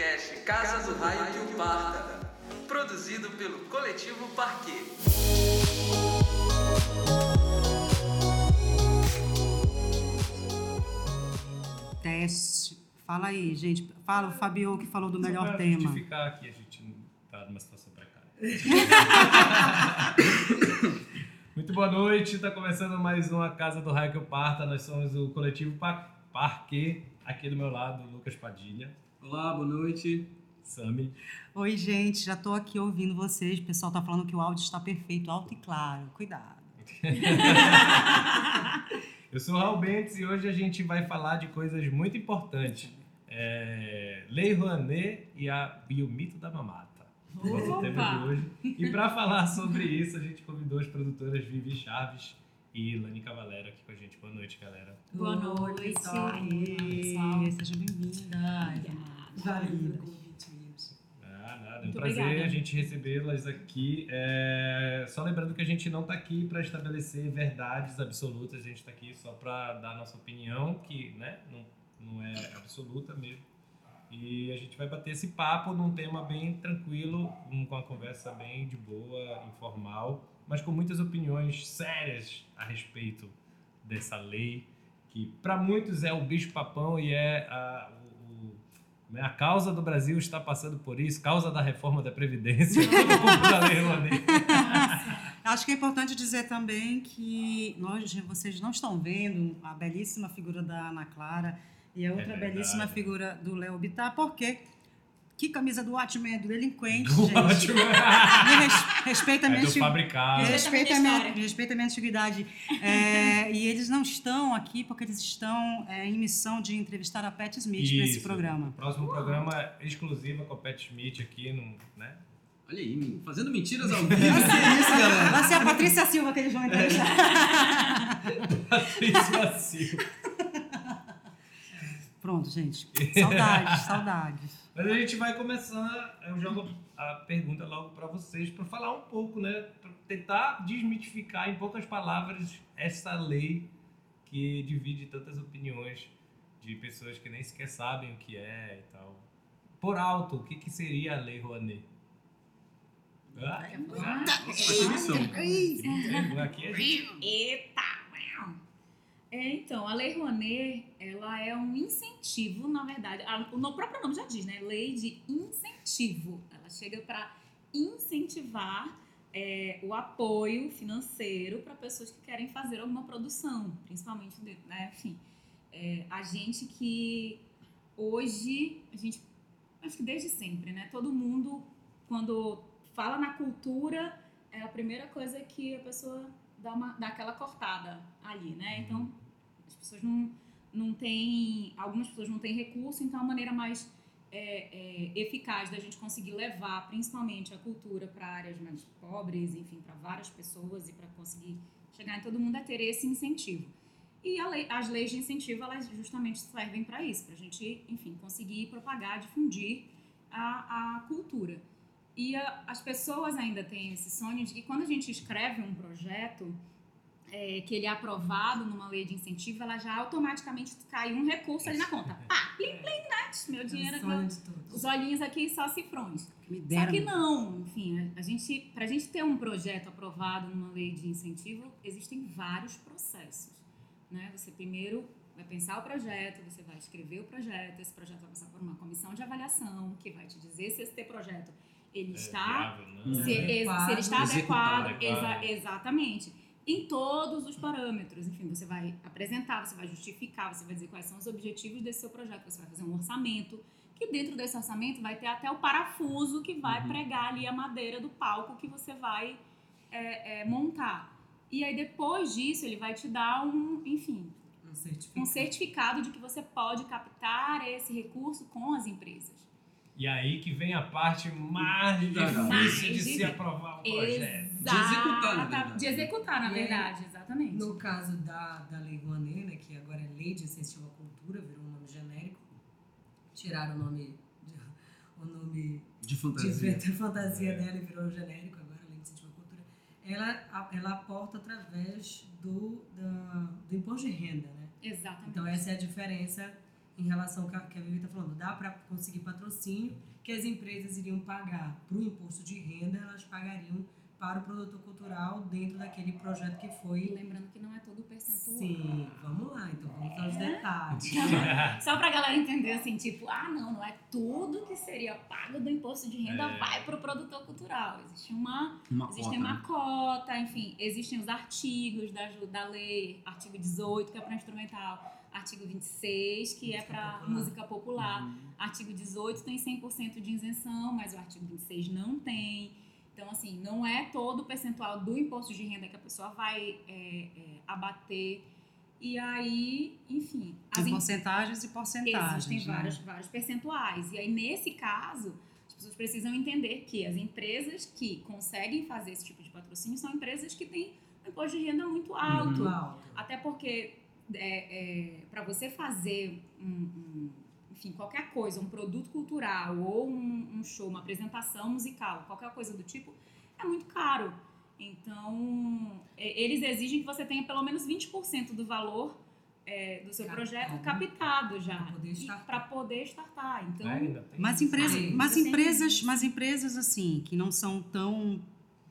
podcast Casa do Raio que o Parta, produzido pelo Coletivo Parquet. Teste. Fala aí, gente. Fala o Fabio que falou do melhor Só pra tema. justificar que a gente não tá numa situação precária. Muito boa noite, está começando mais uma Casa do Raio que eu Parta. Nós somos o coletivo Pa- Parque. Aqui do meu lado, Lucas Padilha, Olá, boa noite. Sami. Oi, gente. Já tô aqui ouvindo vocês. O pessoal tá falando que o áudio está perfeito, alto e claro. Cuidado. Eu sou o Raul Bentes e hoje a gente vai falar de coisas muito importantes. É, Lei Rouanet e, a, e o mito da mamata. Nosso tema de hoje. E para falar sobre isso, a gente convidou as produtoras Vivi Chaves e Lani Cavalera aqui com a gente. Boa noite, galera. Boa noite. pessoal. pessoal. Seja bem-vinda. Valida mesmo. Ah, nada, é um Muito prazer obrigada. a gente recebê-las aqui. É, Só lembrando que a gente não está aqui para estabelecer verdades absolutas, a gente está aqui só para dar a nossa opinião, que né, não, não é absoluta mesmo. E a gente vai bater esse papo num tema bem tranquilo, com uma conversa bem de boa, informal, mas com muitas opiniões sérias a respeito dessa lei, que para muitos é o bicho-papão e é a, o- é, a causa do Brasil está passando por isso, causa da reforma da Previdência, da lei. Acho que é importante dizer também que nós, vocês não estão vendo a belíssima figura da Ana Clara e a outra verdade. belíssima figura do Léo Bittar, porque que camisa do Watchmen é do delinquente, Do gente. ótimo. Me res- respeita a É minha antigu- fabricado. Respeita a Respeita a minha, respeita a minha antiguidade. É, e eles não estão aqui porque eles estão é, em missão de entrevistar a Pat Smith para esse programa. O próximo programa é exclusivo com a Pat Smith aqui, no, né? Olha aí, fazendo mentiras ao vivo. que é isso, galera? Vai ser a Patrícia Silva que eles vão entrevistar. Patrícia Silva. Pronto, gente. Saudades, saudades. Mas a gente vai começar, eu jogo a pergunta logo para vocês, para falar um pouco, né? Para tentar desmitificar em poucas palavras essa lei que divide tantas opiniões de pessoas que nem sequer sabem o que é e tal. Por alto, o que, que seria a lei Rouanet? Ah, Nossa, definição. aqui a gente Eita! É, então, a Lei Rouanet, ela é um incentivo, na verdade. a- o próprio nome já diz, né? Lei de incentivo. Ela chega para incentivar é, o apoio financeiro para pessoas que querem fazer alguma produção, principalmente, né? Enfim, é, a gente que hoje, a gente, acho que desde sempre, né? Todo mundo, quando fala na cultura, é a primeira coisa que a pessoa dá, uma, dá aquela cortada ali, né? Então, as pessoas não, não têm. Algumas pessoas não têm recurso, então a maneira mais é, é, eficaz da gente conseguir levar, principalmente, a cultura para áreas mais pobres, enfim, para várias pessoas e para conseguir chegar em todo mundo é ter esse incentivo. E lei- as leis de incentivo, elas justamente servem para isso, para a gente, enfim, conseguir propagar, difundir a, a cultura. E a- as pessoas ainda têm esse sonho de que quando a gente escreve um projeto, é, que ele é aprovado numa lei de incentivo, ela já automaticamente cai um recurso ali na conta. Pá, plim, plim, né? Meu dinheiro, É de todos. os olhinhos aqui só cifrões. Que me Só que não, enfim, a gente, pra gente ter um projeto aprovado numa lei de incentivo, existem vários processos, né? Você primeiro vai pensar o projeto, você vai escrever o projeto, esse projeto vai passar por uma comissão de avaliação, que vai te dizer se esse projeto ele é está viável, né? se, Adequado. se ele está Executado. adequado, exa- exatamente, em todos os parâmetros. Enfim, você vai apresentar, você vai justificar, você vai dizer quais são os objetivos desse seu projeto, você vai fazer um orçamento, que dentro desse orçamento vai ter até o parafuso que vai Uhum. pregar ali a madeira do palco que você vai é, é, montar. E aí, depois disso, ele vai te dar um, enfim, Um certificado. um certificado de que você pode captar esse recurso com as empresas. E aí que vem a parte mais difícil de se aprovar o projeto. De executar, na verdade. De executar, na verdade, exatamente. No caso da, da Lei Rouanet, né, que agora é Lei de Incentivo à Cultura, virou um nome genérico, tiraram o nome, de- o nome De fantasia. de fantasia É. dela e virou genérico agora, Lei de Incentivo à Cultura. Ela, ela aporta através do, da, do imposto de renda, né? Exatamente. Então essa é a diferença em relação ao que a que a Vivi está falando. Dá para conseguir patrocínio que as empresas iriam pagar para o imposto de renda, elas pagariam para o produtor cultural dentro daquele projeto que foi. lembrando que não é todo o percentual. Sim, vamos lá, então vamos aos É. detalhes. Só pra galera entender assim, tipo, ah, não, não é tudo que seria pago do imposto de renda É. vai pro produtor cultural. Existe uma, Uma existe cota, uma né? cota, enfim, existem os artigos da, da lei, artigo 18, que é para instrumental, artigo 26, que é Música para popular. música popular. Artigo 18 tem 100% de isenção, mas o artigo 26 não tem. Então, assim, não é todo o percentual do imposto de renda que a pessoa vai é, é, abater. E aí, enfim, as Tem em- porcentagens e porcentagens. existem né? vários, vários percentuais. E aí, nesse caso, as pessoas precisam entender que as empresas que conseguem fazer esse tipo de patrocínio são empresas que têm um imposto de renda muito alto. Muito alto. Até porque, para você fazer um, um- enfim, qualquer coisa, um produto cultural ou um, um show, uma apresentação musical, qualquer coisa do tipo, é muito caro. Então, é, eles exigem que você tenha pelo menos 20% do valor é, do seu Captado. projeto captado já. Para poder startar. Então, É, Mas empresas, mas empresas, mas empresas assim que não são tão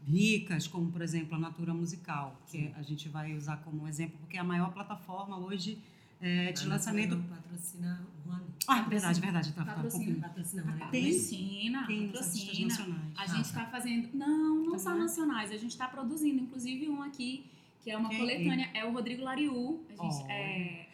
ricas como, por exemplo, a Natura Musical, que a gente vai usar como exemplo, porque é a maior plataforma hoje é, de A lançamento. Patrocina o Rony. Ah, verdade, verdade, tá, tá Patrocina. confundindo. Patrocina Rony. Tem- patrocina, Tem patrocina. A Ah, gente tá. está fazendo. Não, não Também. só nacionais. A gente está produzindo, inclusive, um aqui, que é uma Quem? coletânea. É o Rodrigo Lariu. A gente, Olha. é,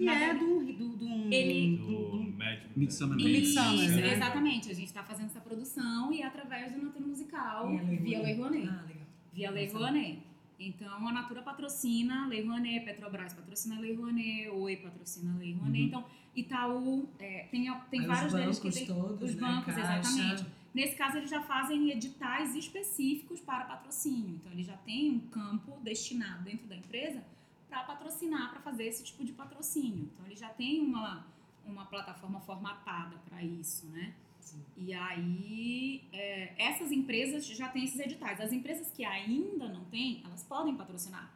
Que na é verdade- do, do, do, Ele- do- Do Midsummer Midsummer, Isso, né? exatamente. A gente está fazendo essa produção e é através do Natura Musical, Lei via Lei Rouanet. Ah, legal. Via Lei Rouanet. Então, a Natura patrocina a Lei Rouanet, Petrobras patrocina a Lei Rouanet, Oi patrocina a Lei Rouanet. Uhum. Então, Itaú, é, tem, tem Aí vários os deles que bancos tem... todos, os né? bancos, Caixa. exatamente. Nesse caso, eles já fazem editais específicos para patrocínio. Então, ele já tem um campo destinado dentro da empresa para patrocinar, para fazer esse tipo de patrocínio. Então, ele já tem uma, uma plataforma formatada para isso, né? Sim. E aí, é, essas empresas já têm esses editais. As empresas que ainda não têm, elas podem patrocinar,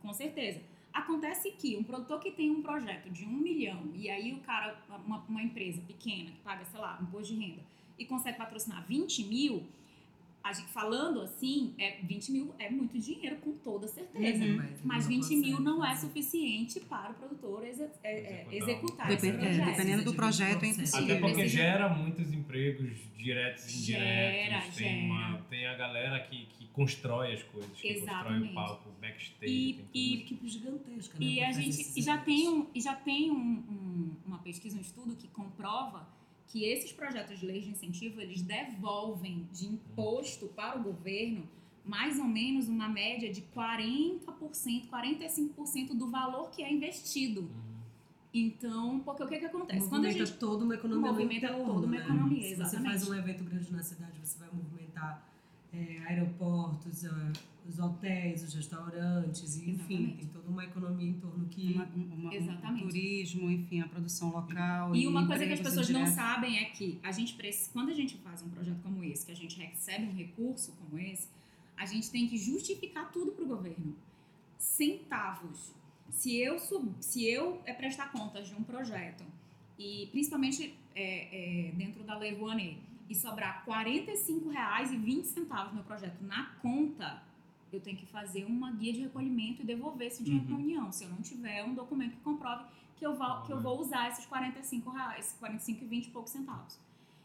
com certeza. Acontece que um produtor que tem um projeto de um milhão e aí o cara, uma, uma empresa pequena que paga, sei lá, imposto de renda e consegue patrocinar 20 mil, gente, falando assim, é, 20 mil é muito dinheiro, com toda certeza. Uhum. Mas não 20 mil não é fazer. suficiente para o produtor exe- é, é, Executar. executar é, dependendo do projeto, é 20%. impossível. Até porque gera muitos empregos diretos e Gera, indiretos. tem, uma, gera. tem a galera que, que constrói as coisas, que constrói Exatamente. o palco, o backstage. E- tem e- equipe gigantesca, né? E pra a gente e já tem, um, e já tem um- um- uma pesquisa, um estudo que comprova que esses projetos de lei de incentivo, eles devolvem de imposto para o governo mais ou menos uma média de 40%, 45% do valor que é investido. Uhum. Então, porque o que, que acontece? Quando a movimenta gente toda uma economia no movimenta entorno, toda uma né? economia, Se você faz um evento grande na cidade, você vai movimentar é, aeroportos, ah, os hotéis, os restaurantes, e, enfim, Exatamente. tem toda uma economia em torno que... uma, uma, um turismo, enfim, a produção local. E uma coisa que as pessoas não indiretos. sabem é que a gente quando a gente faz um projeto como esse, que a gente recebe um recurso como esse, a gente tem que justificar tudo para o governo. Centavos. Se eu sub, se eu é prestar contas de um projeto e principalmente é, é, dentro da Lei Rouanet e sobrar R$ 45,20 no projeto na conta, eu tenho que fazer uma guia de recolhimento e devolver esse dinheiro Uhum. para a União, se eu não tiver um documento que comprove que eu, vou, que eu vou usar esses 45 reais, 45 e 20 e poucos centavos.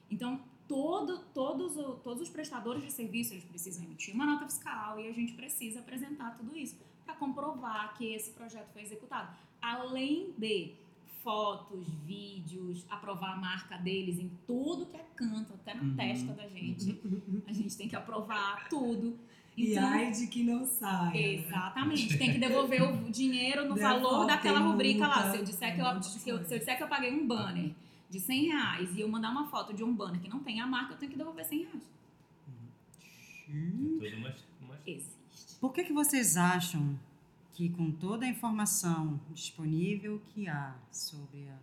Então, todo, todos, todos os prestadores de serviço, eles precisam emitir uma nota fiscal e a gente precisa apresentar tudo isso para comprovar que esse projeto foi executado. Além de fotos, vídeos, aprovar a marca deles em tudo que é canto, até na Uhum. testa da gente. A gente tem que aprovar tudo. E Então, ai de que não saia. né? Exatamente. Tem que devolver o dinheiro no Devolve, valor daquela rubrica lá. Se eu, disser que eu, se, eu, se eu disser que eu paguei um banner de 100 reais e eu mandar uma foto de um banner que não tem a marca, eu tenho que devolver 100 reais. É tudo uma, uma Existe. Por que, que vocês acham que, com toda a informação disponível que há sobre a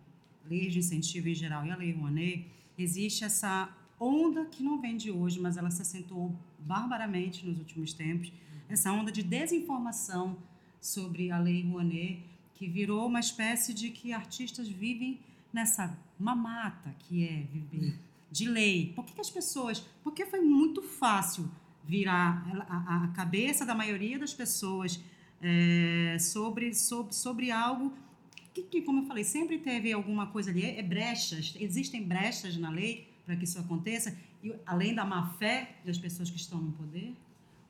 lei de incentivo em geral e a lei Rouanet, existe essa onda que não vem de hoje, mas ela se acentuou barbaramente nos últimos tempos, essa onda de desinformação sobre a lei Rouanet, que virou uma espécie de que artistas vivem nessa mamata que é viver de lei? Por que, que as pessoas. Porque foi muito fácil virar a, a- cabeça da maioria das pessoas é, sobre, sobre, sobre algo que, que, como eu falei, sempre teve alguma coisa ali. É, é brechas, existem brechas na lei para que isso aconteça, e além da má fé das pessoas que estão no poder.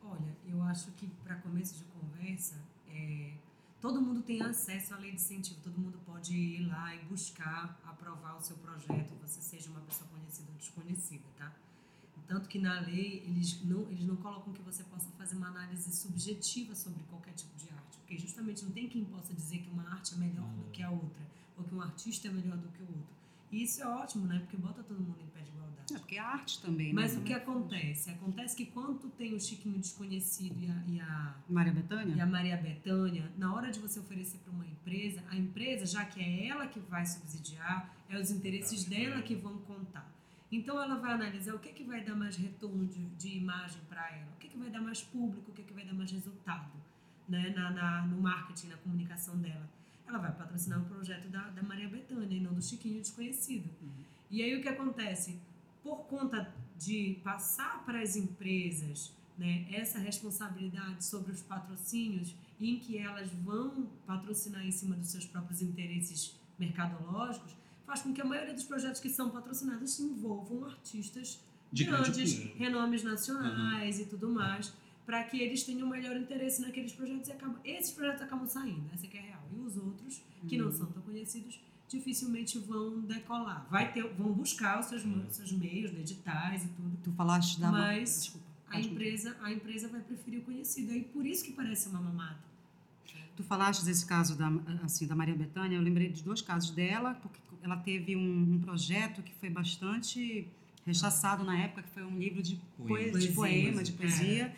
Olha, eu acho que para começo de conversa, é, todo mundo tem acesso à lei de incentivo, todo mundo pode ir lá e buscar aprovar o seu projeto, você seja uma pessoa conhecida ou desconhecida, tá? Tanto que na lei eles não, eles não colocam que você possa fazer uma análise subjetiva sobre qualquer tipo de arte, porque justamente não tem quem possa dizer que uma arte é melhor do que a outra, ou que um artista é melhor do que o outro. E isso é ótimo, né? Porque bota todo mundo em pé de. É, porque é arte também, Mas né? o que acontece? Acontece que quando tu tem o Chiquinho Desconhecido e a, e a, Maria e Bethânia? a Maria Bethânia, na hora de você oferecer para uma empresa, a empresa, já que é ela que vai subsidiar, é os interesses dela que vão contar. Então ela vai analisar o que, que vai dar mais retorno de, de imagem para ela, o que, que vai dar mais público, o que, que vai dar mais resultado né, na, na- no marketing, na comunicação dela. Ela vai patrocinar o projeto da, da Maria Bethânia e não do Chiquinho Desconhecido. E aí o que acontece? Por conta de passar para as empresas né, essa responsabilidade sobre os patrocínios, em que elas vão patrocinar em cima dos seus próprios interesses mercadológicos, faz com que a maioria dos projetos que são patrocinados envolvam artistas De grande grandes, renomes nacionais e tudo mais, para que eles tenham um melhor interesse naqueles projetos e acabam, esses projetos acabam saindo, essa que é a real. E os outros, que não são tão conhecidos, dificilmente vão decolar. Vai ter, vão buscar os seus, os seus meios, né, editais e tudo. Tu falaste da. Mas Desculpa. A empresa, a empresa vai preferir o conhecido. E por isso que parece uma mamata. Tu falaste desse caso da, assim, da Maria Bethânia, eu lembrei de dois casos dela, porque ela teve um, um projeto que foi bastante rechaçado na época, que foi um livro de, Poema. poe- de Poesia. poema, de poesia,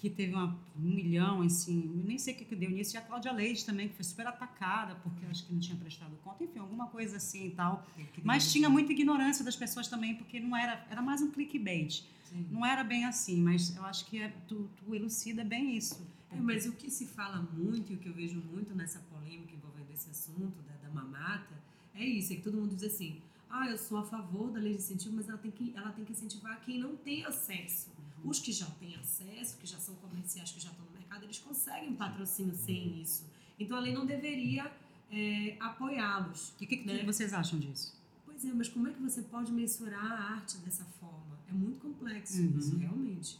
que teve uma- um milhão, assim, nem sei o que, que deu nisso, e a Cláudia Leite também, que foi super atacada, porque acho que não tinha prestado conta, enfim, alguma coisa assim e tal. Mas tinha muita ignorância das pessoas também, porque não era, era mais um clickbait. Sim. Não era bem assim, mas eu acho que é, tu, tu elucida bem isso. É, mas o que se fala muito e o que eu vejo muito nessa polêmica envolvendo esse assunto da, da mamata é isso, é que todo mundo diz assim, ah, eu sou a favor da lei de incentivo, mas ela tem que, ela tem que incentivar quem não tem acesso. Os que já têm acesso, que já são comerciais, que já estão no mercado, eles conseguem patrocínio sem isso. Então a lei não deveria é, apoiá-los. E o que, que Né? vocês acham disso? Pois é, mas como é que você pode mensurar a arte dessa forma? É muito complexo Uhum. isso, realmente.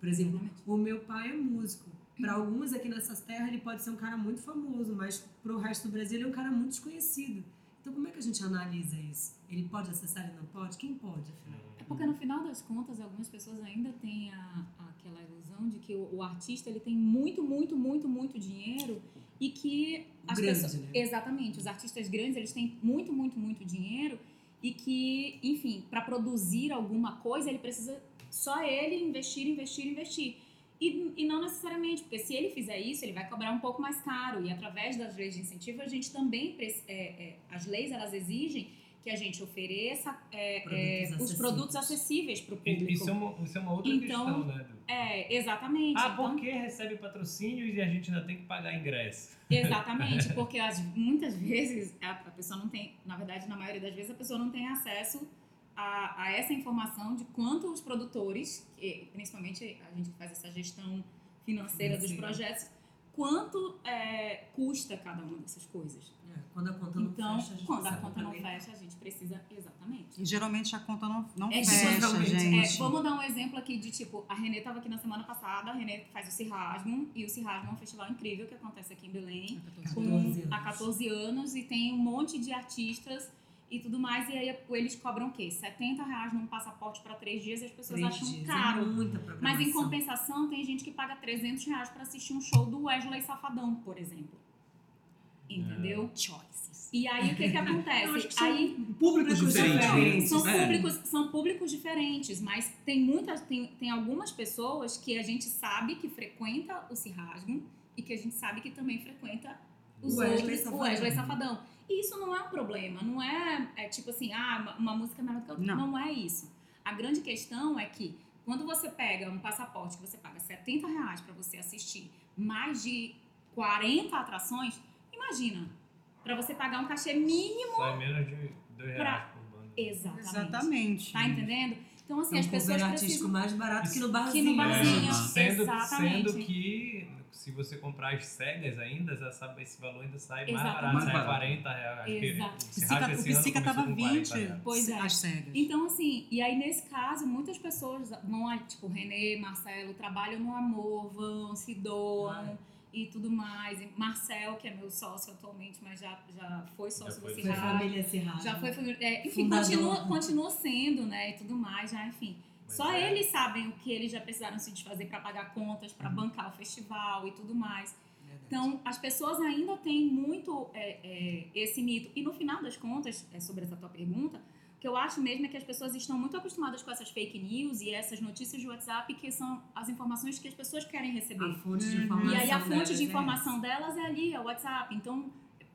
Por exemplo, o meu pai é músico. Para alguns aqui nessas terras ele pode ser um cara muito famoso, mas para o resto do Brasil ele é um cara muito desconhecido. Então como é que a gente analisa isso? Ele pode acessar, ele não pode? Quem pode, afinal? É porque no final das contas, algumas pessoas ainda têm a, aquela ilusão de que o, o artista ele tem muito, muito, muito, muito dinheiro e que as Grande, pessoas, né? exatamente, os artistas grandes eles têm muito, muito, muito dinheiro e que, enfim, para produzir alguma coisa ele precisa só ele investir, investir, investir. E, e não necessariamente, porque se ele fizer isso, ele vai cobrar um pouco mais caro. E através das leis de incentivo, a gente também. é, é, as leis elas exigem que a gente ofereça é, é, Produtos os produtos acessíveis. para o público. Isso é, uma, isso é uma outra Então, questão, né? É, exatamente. Ah, Então, por que recebe patrocínios e a gente ainda tem que pagar ingresso? Exatamente, porque as, muitas vezes a, a pessoa não tem, na verdade, na maioria das vezes, a pessoa não tem acesso a, a essa informação de quanto os produtores, que, principalmente a gente que faz essa gestão financeira dos projetos, quanto é, custa cada uma dessas coisas. É, quando a conta não Então, fecha, a gente quando a conta não fecha, a gente precisa exatamente. E geralmente a conta não, não É, fecha, gente. É, vamos dar um exemplo aqui de tipo, a Renê estava aqui na semana passada, a Renê faz o Cirrasmo, e o Cirrasmo é um festival incrível que acontece aqui em Belém, com, 14 anos. há 14 anos, e tem um monte de artistas e tudo mais, e aí eles cobram o quê? 70 reais num passaporte para três dias e as pessoas Três acham dias, é caro. muita Mas em compensação, tem gente que paga 300 reais para assistir um show do Wesley Safadão, por exemplo. Entendeu? Choices. E aí o que que acontece? Eu acho que são aí Públicos diferentes. diferentes. são É. públicos, são públicos diferentes, mas tem muitas, tem, tem algumas pessoas que a gente sabe que frequenta o Cirrasmo e que a gente sabe que também frequenta os O Wesley outros, Safadão. o Wesley Safadão. E isso não é um problema, não é, é tipo assim, ah, uma, música é melhor do que outra. Não. Não. é isso. A grande questão é que quando você pega um passaporte que você paga 70 reais para você assistir mais de 40 atrações, imagina, para você pagar um cachê mínimo. Sai menos de dois reais Pra- por banda. Exatamente. Exatamente. Tá entendendo? Então, assim, É as um pessoas cover artístico precisam... mais barato que no que barzinho. no barzinho. É, sendo, exatamente. sendo que se você comprar as cegas ainda, já sabe, esse valor ainda sai mais barato, Mais sai barato. 40 reais. Acho que Exato. o Psica, o tava começou com 40 20 reais. Pois é. as cegas. Então, assim, e aí nesse caso, muitas pessoas vão, tipo, Renê, Marcelo, trabalham no amor, vão, se doam e tudo mais. E Marcel, que é meu sócio atualmente, mas já, já foi sócio foi. desse Foi rádio. família Serrado. Já foi, família- é, enfim, Fundador. continua, continua sendo, né, e tudo mais, já, enfim. Mas Só é. eles sabem o que eles já precisaram se desfazer para pagar contas, para bancar o festival e tudo mais. Então, as pessoas ainda têm muito é, é, esse mito. E no final das contas, é sobre essa tua pergunta, o que eu acho mesmo é que as pessoas estão muito acostumadas com essas fake news e essas notícias de WhatsApp, que são as informações que as pessoas querem receber. A fonte de Uhum. informação. E aí a delas fonte de é informação delas é ali, é o WhatsApp. Então,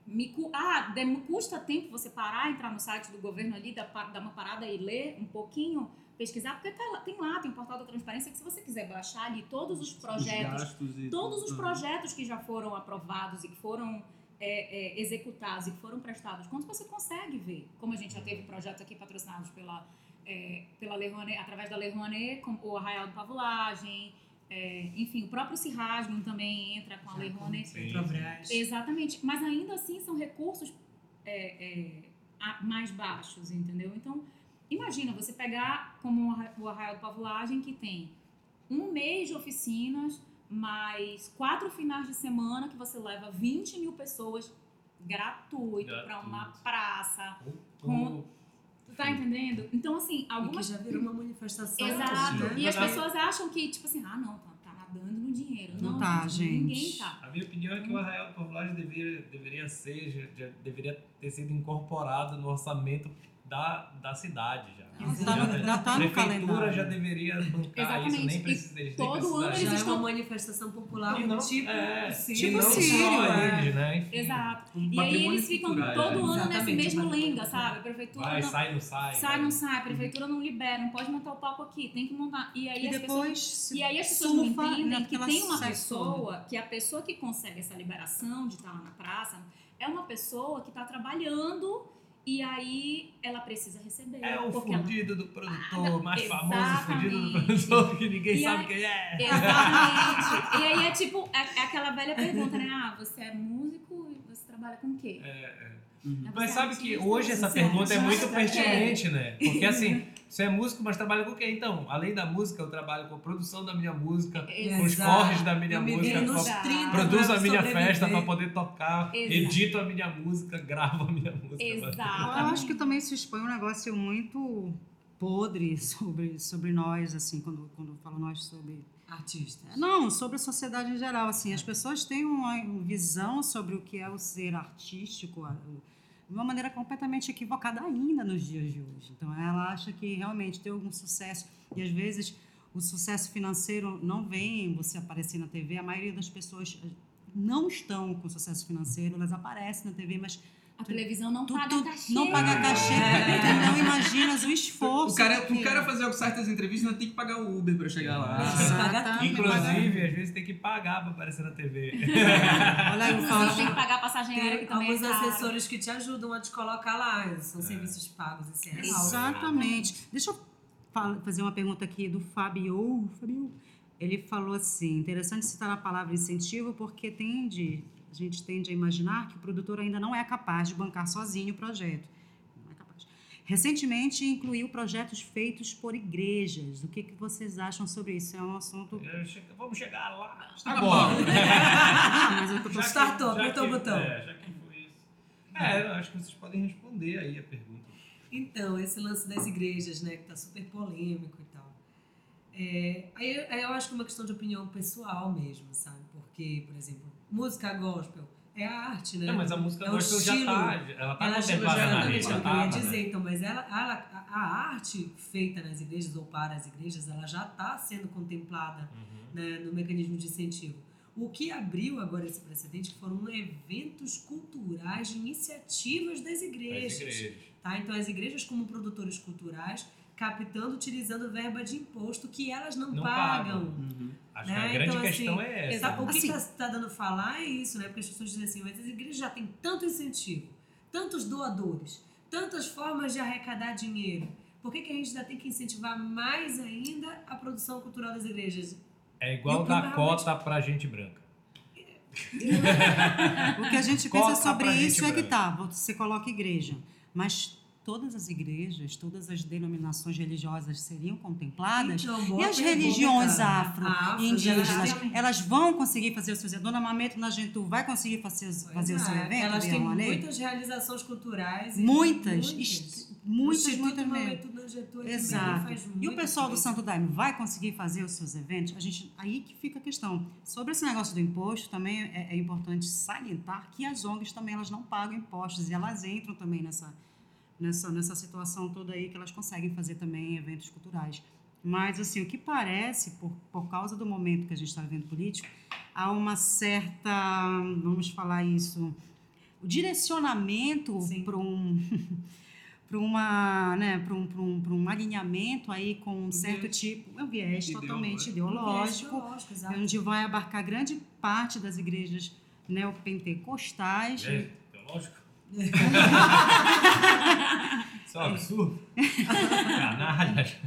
me, cu- ah, custa tempo você parar, entrar no site do governo ali, dar uma parada e ler um pouquinho, pesquisar, porque tá lá- tem lá, tem o portal da transparência, que se você quiser baixar ali todos os Os projetos, e todos os projetos que já foram aprovados e que foram é, é, executados e que foram prestados, quanto você consegue ver? Como a gente já teve projetos aqui patrocinados pela, é, pela Lei Rouanet, através da Lei Rouanet, como o Arraial do Pavulagem, é, enfim, o próprio Cirrasgum também entra com a Lei Rouanet. Exatamente, mas ainda assim são recursos é, é, a- mais baixos, entendeu? Então, imagina você pegar como o Arra- o Arraial do Pavulagem, que tem um mês de oficinas, mais quatro finais de semana, que você leva 20 mil pessoas gratuito para uma praça. Com- Tu tá entendendo? Então, assim, E que algumas já virou uma manifestação. Exato. né? E as pessoas acham que, tipo assim, ah, não, tá, tá nadando no dinheiro. Não Não, tá, Ninguém gente. tá. A minha opinião é que o Arraial do Pavulagem deveria, deveria ser, deveria ter sido incorporado no orçamento da, da cidade já. Já tá no- já tá prefeitura calendário. já deveria bancar isso, Exatamente. nem E precisa, eles todo nem ano eles Já é estão- uma manifestação popular, não, tipo é, e tipo não Sírio, só é. né? Enfim, Exato. Um E aí eles ficam cultural, todo é. ano nesse Exatamente, mesmo patrimônio lenga, cultural. sabe? A prefeitura Vai, não, sai, não sai. sai, não sai, a prefeitura não libera, não pode montar o palco aqui, tem que montar. E aí E as depois pessoas. E aí as pessoas não entendem que tem uma pessoa, que a pessoa que consegue essa liberação de estar lá na praça é uma pessoa que está trabalhando e aí ela precisa receber. É o porque ela- fudido do produtor, Paga. mais famoso fudido do Exatamente. produtor, que ninguém E sabe aí- quem é. Exatamente. e aí é tipo, é, é aquela velha pergunta, né? Ah, você é músico e você trabalha com o quê? É, é. Uhum. É, Mas sabe é que hoje essa é pergunta é muito artista, pertinente, né? Porque assim, você é músico, mas trabalha com o quê? Então, além da música, eu trabalho com a produção da minha música, com os Exato. corres da minha Eu música, viro nos Exato. 30 produzo pra a minha sobreviver. festa pra poder tocar, Exato. edito a minha música, gravo a minha música. Exato. Eu acho que também se expõe um negócio muito podre sobre, sobre nós, assim, quando, quando eu falo nós sobre... Artistas. Não, sobre a sociedade em geral, assim, as pessoas têm uma visão sobre o que é o ser artístico a- de uma maneira completamente equivocada ainda nos dias de hoje. Então, ela acha que realmente ter algum sucesso, e às vezes o sucesso financeiro não vem você aparecer na TV, a maioria das pessoas não estão com sucesso financeiro, elas aparecem na TV, mas A televisão não tu, paga tu cachê. não paga cachê, É. não imaginas o esforço. O cara, o cara fazer certas entrevistas não tem que pagar o Uber pra chegar lá. Exatamente. Inclusive, às vezes tem que pagar pra aparecer na TV. Olha aí, falo, tem que pagar a passagem aérea, que Tem também é alguns caro. assessores que te ajudam a te colocar lá. São serviços pagos, isso é real. Exatamente. Deixa eu fa- fazer uma pergunta aqui do Fabio. Fabio. Ele falou assim: interessante citar a palavra incentivo, porque tende, a gente tende a imaginar que o produtor ainda não é capaz de bancar sozinho o projeto. Não é capaz. Recentemente incluiu projetos feitos por igrejas. O que, que vocês acham sobre isso? É um assunto. Che- Vamos chegar lá. Agora. Ah, mas eu tô- Startou, já apertou que- o botão. É, já que foi isso. É, eu acho que vocês podem responder aí a pergunta. Então, esse lance das igrejas, né, que tá super polêmico e tal. É, aí, aí eu acho que é uma questão de opinião pessoal mesmo, sabe? Porque, por exemplo, música gospel é a arte, né? Não, mas a música É gospel já estilo. tá, ela tá ela chega contemplada na lei, já é o que eu ia né? dizer, então, mas ela, ela- a, arte feita nas igrejas ou para as igrejas, ela já está sendo contemplada Uhum. né, no mecanismo de incentivo. O que abriu agora esse precedente foram eventos culturais de iniciativas das Das igrejas. igrejas. Tá? Então, as igrejas, como produtores culturais, captando, utilizando verba de imposto que elas não, Não pagam. pagam. Uhum. Acho que Né? a grande Então, questão assim, é essa. Sabe, o que Assim- está dando a falar é isso, né? Porque as pessoas dizem assim, mas as igrejas já têm tanto incentivo, tantos doadores, tantas formas de arrecadar dinheiro. Por que, que a gente ainda tem que incentivar mais ainda a produção cultural das igrejas? É igual dar cota pra gente branca. O que a gente Cota pensa sobre isso é que tá, você coloca igreja, mas todas as igrejas, todas as denominações religiosas seriam contempladas? Então, E as religiões Afro, afro-indígenas, elas vão conseguir fazer os seus... A Dona Mameto na Gentu vai conseguir fazer, Pois fazer o seu é, evento? Elas têm muitas realizações culturais. Muitas, muitas. O muitas, muitas mesmo. Exato. E o pessoal do coisa. Santo Daime vai conseguir fazer os seus eventos? A gente, aí que fica a questão. Sobre esse negócio do imposto, também é, é importante salientar que as ONGs também elas não pagam impostos e elas entram também nessa, nessa, nessa situação toda aí que elas conseguem fazer também eventos culturais. Mas, assim, o que parece, por, por causa do momento que a gente está vivendo político, há uma certa, vamos falar isso, o direcionamento para um... para uma né para um, pra um, pra um alinhamento aí com um certo viés. tipo é um viés Ideológico. totalmente ideológico ideológico, onde vai abarcar grande parte das igrejas neopentecostais É, teológico? Isso é um absurdo. Canalhas.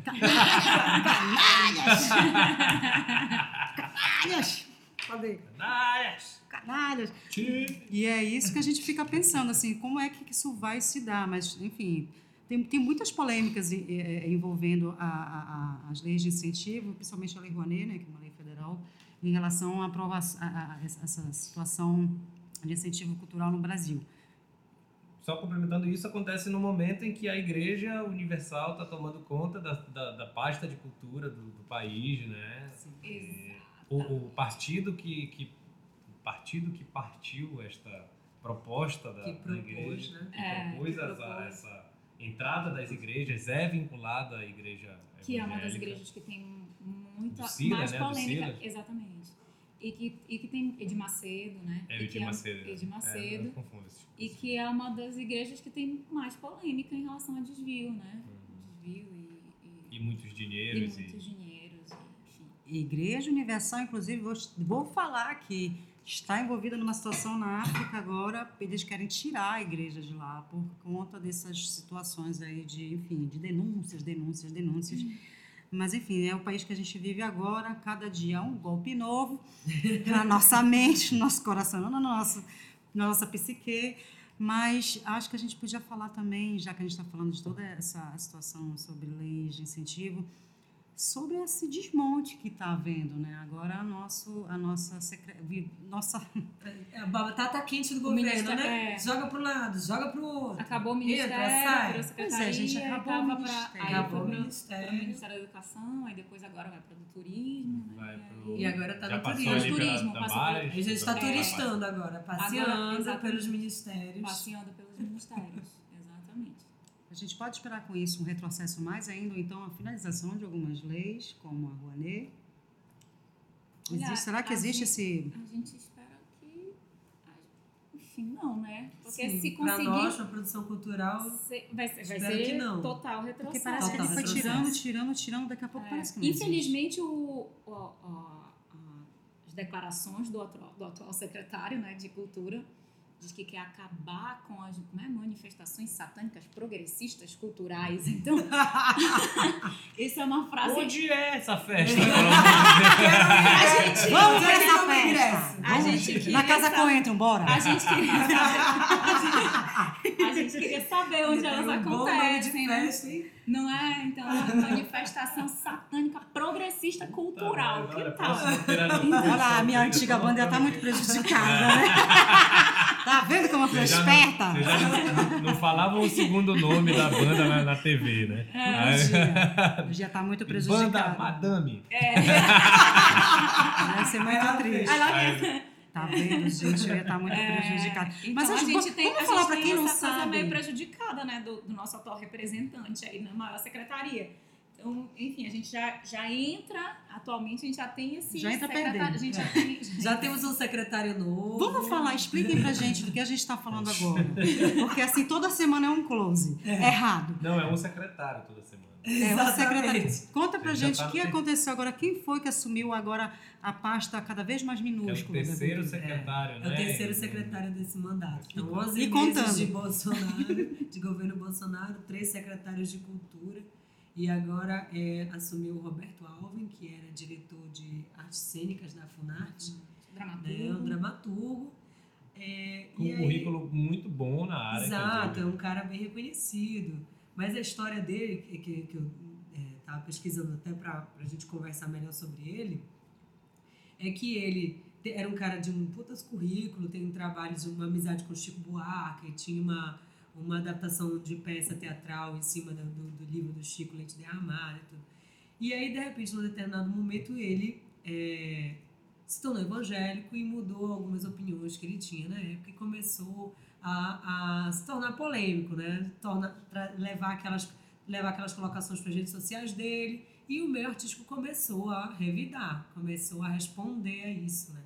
canalhas Cadê? Canalhas. canalhas Tchê. E é isso que a gente fica pensando, assim, como é que isso vai se dar? Mas, enfim, tem, tem muitas polêmicas eh, envolvendo a, a- a- as leis de incentivo, principalmente a Lei Rouanet, né, que é uma lei federal, em relação à aprovação, a, a- a essa situação de incentivo cultural no Brasil. Só complementando isso, acontece no momento em que a Igreja Universal está tomando conta da, da, da pasta de cultura do, do país, né? E O, o partido que, que o partido que partiu esta proposta da, Que da propôs, igreja, né? que É, propôs que essa, propôs. essa entrada das igrejas é vinculada à igreja Que é uma das evangélica. igrejas que tem muita Cira, mais né? Polêmica. Exatamente. E que, e que tem Edir Macedo, né? É E o que Edir Macedo. Edir É, Macedo. não confundo esse tipo e de- que é uma das igrejas que tem mais polêmica em relação a desvio, né? Uhum. Desvio e, E muitos e, e dinheiros. muitos E, dinheiros, enfim. Igreja Universal, inclusive, vou, vou falar que está envolvida numa situação na África agora, eles querem tirar a igreja de lá por conta dessas situações aí de, enfim, de denúncias, denúncias, denúncias. Mas, enfim, é o país que a gente vive agora, cada dia um golpe novo na nossa mente, no nosso coração, na nossa, na nossa psique. Mas acho que a gente podia falar também, já que a gente está falando de toda essa situação sobre leis de incentivo, sobre esse desmonte que está havendo, né? Agora a, nosso, a nossa, secre... nossa É a batata quente do O governo, né? é. Joga pro lado, joga pro outro. Acabou o ministério, Entra, sai. Pois é, gente, aí acabou o pra- ministério. Acabou o ministério. pro Ministério da Educação, aí depois agora vai para o turismo, né? vai E pro, E agora tá já no passou turismo. ali pela Turismo, passou Tambares, A gente está turistando agora, passeando Agora, pelos ministérios. passeando pelos ministérios. A gente pode esperar com isso um retrocesso mais ainda, ou então a finalização de algumas leis, como a Rouanet. Olha, Existe, será que a existe gente- esse... A gente espera que. Enfim, não, né? Porque Sim, se conseguir. nós, na produção cultural, se- vai ser, vai espero ser que não. total retrocesso. Porque parece que Total ele foi tirando, tirando, tirando, daqui a pouco É, parece que não. Infelizmente, o, o- a- a- as declarações do atual, do atual secretário né, de Cultura diz que quer acabar com as como é, manifestações satânicas progressistas culturais. Então, isso é uma frase. Onde é essa festa? A gente, Vamos que essa festa! A gente queria Na Casa Coentro, bora! A gente queria saber, a gente queria saber onde elas um acontecem, né? festa? Não é? Então, uma manifestação satânica progressista cultural. Olha, que tal? Olha lá, a minha antiga banda já tá muito prejudicada, né? Tá vendo como eu fui esperta? Não, já não, não falavam o segundo nome da banda na, na TV, né? Aí, já tá muito Banda prejudicada. Madame. Vai ser muito triste. Aí Tá vendo, gente? Eu ia estar muito prejudicada. Então, Mas a gente tem, vamos a falar gente pra tem quem não essa coisa sabe. meio prejudicada, né, do, do nosso atual representante aí na maior secretaria. Então, enfim, a gente já, já entra, atualmente a gente já tem esse Já entra secretário, perdendo. a gente já tem... Já temos um secretário novo. Vamos falar, expliquem pra gente do que a gente tá falando agora. Porque assim, toda semana é um close. Errado. Não, é um secretário toda semana. É, o secretário. Conta pra gente tá o que ter- aconteceu agora. Quem foi que assumiu agora a pasta cada vez mais É o minúscula? da terceiro secretário, É né? o terceiro secretário desse mandato. Então, 11 E meses contando. de Bolsonaro, de governo Bolsonaro, três secretários de cultura. E agora é, assumiu o Roberto Alvin, que era diretor de artes cênicas da Funarte, Dramaturgo. né, um dramaturgo. É, Com e um aí- currículo muito bom na área. Exato, é inclusive. um cara bem reconhecido. Mas a história dele, que, que, que eu estava pesquisando até para a gente conversar melhor sobre ele, é que ele era um cara de um putas currículo, tem um trabalho de uma amizade com o Chico Buarque, tinha uma, uma adaptação de peça teatral em cima do, do, do livro do Chico Leite Derramado e tudo. E aí, de repente, num determinado momento, ele é, se tornou evangélico e mudou algumas opiniões que ele tinha na época e começou a, a se tornar polêmico, né? Torna, levar, aquelas, levar aquelas colocações para as redes sociais dele e o meio artístico começou a revidar, começou a responder a isso, né?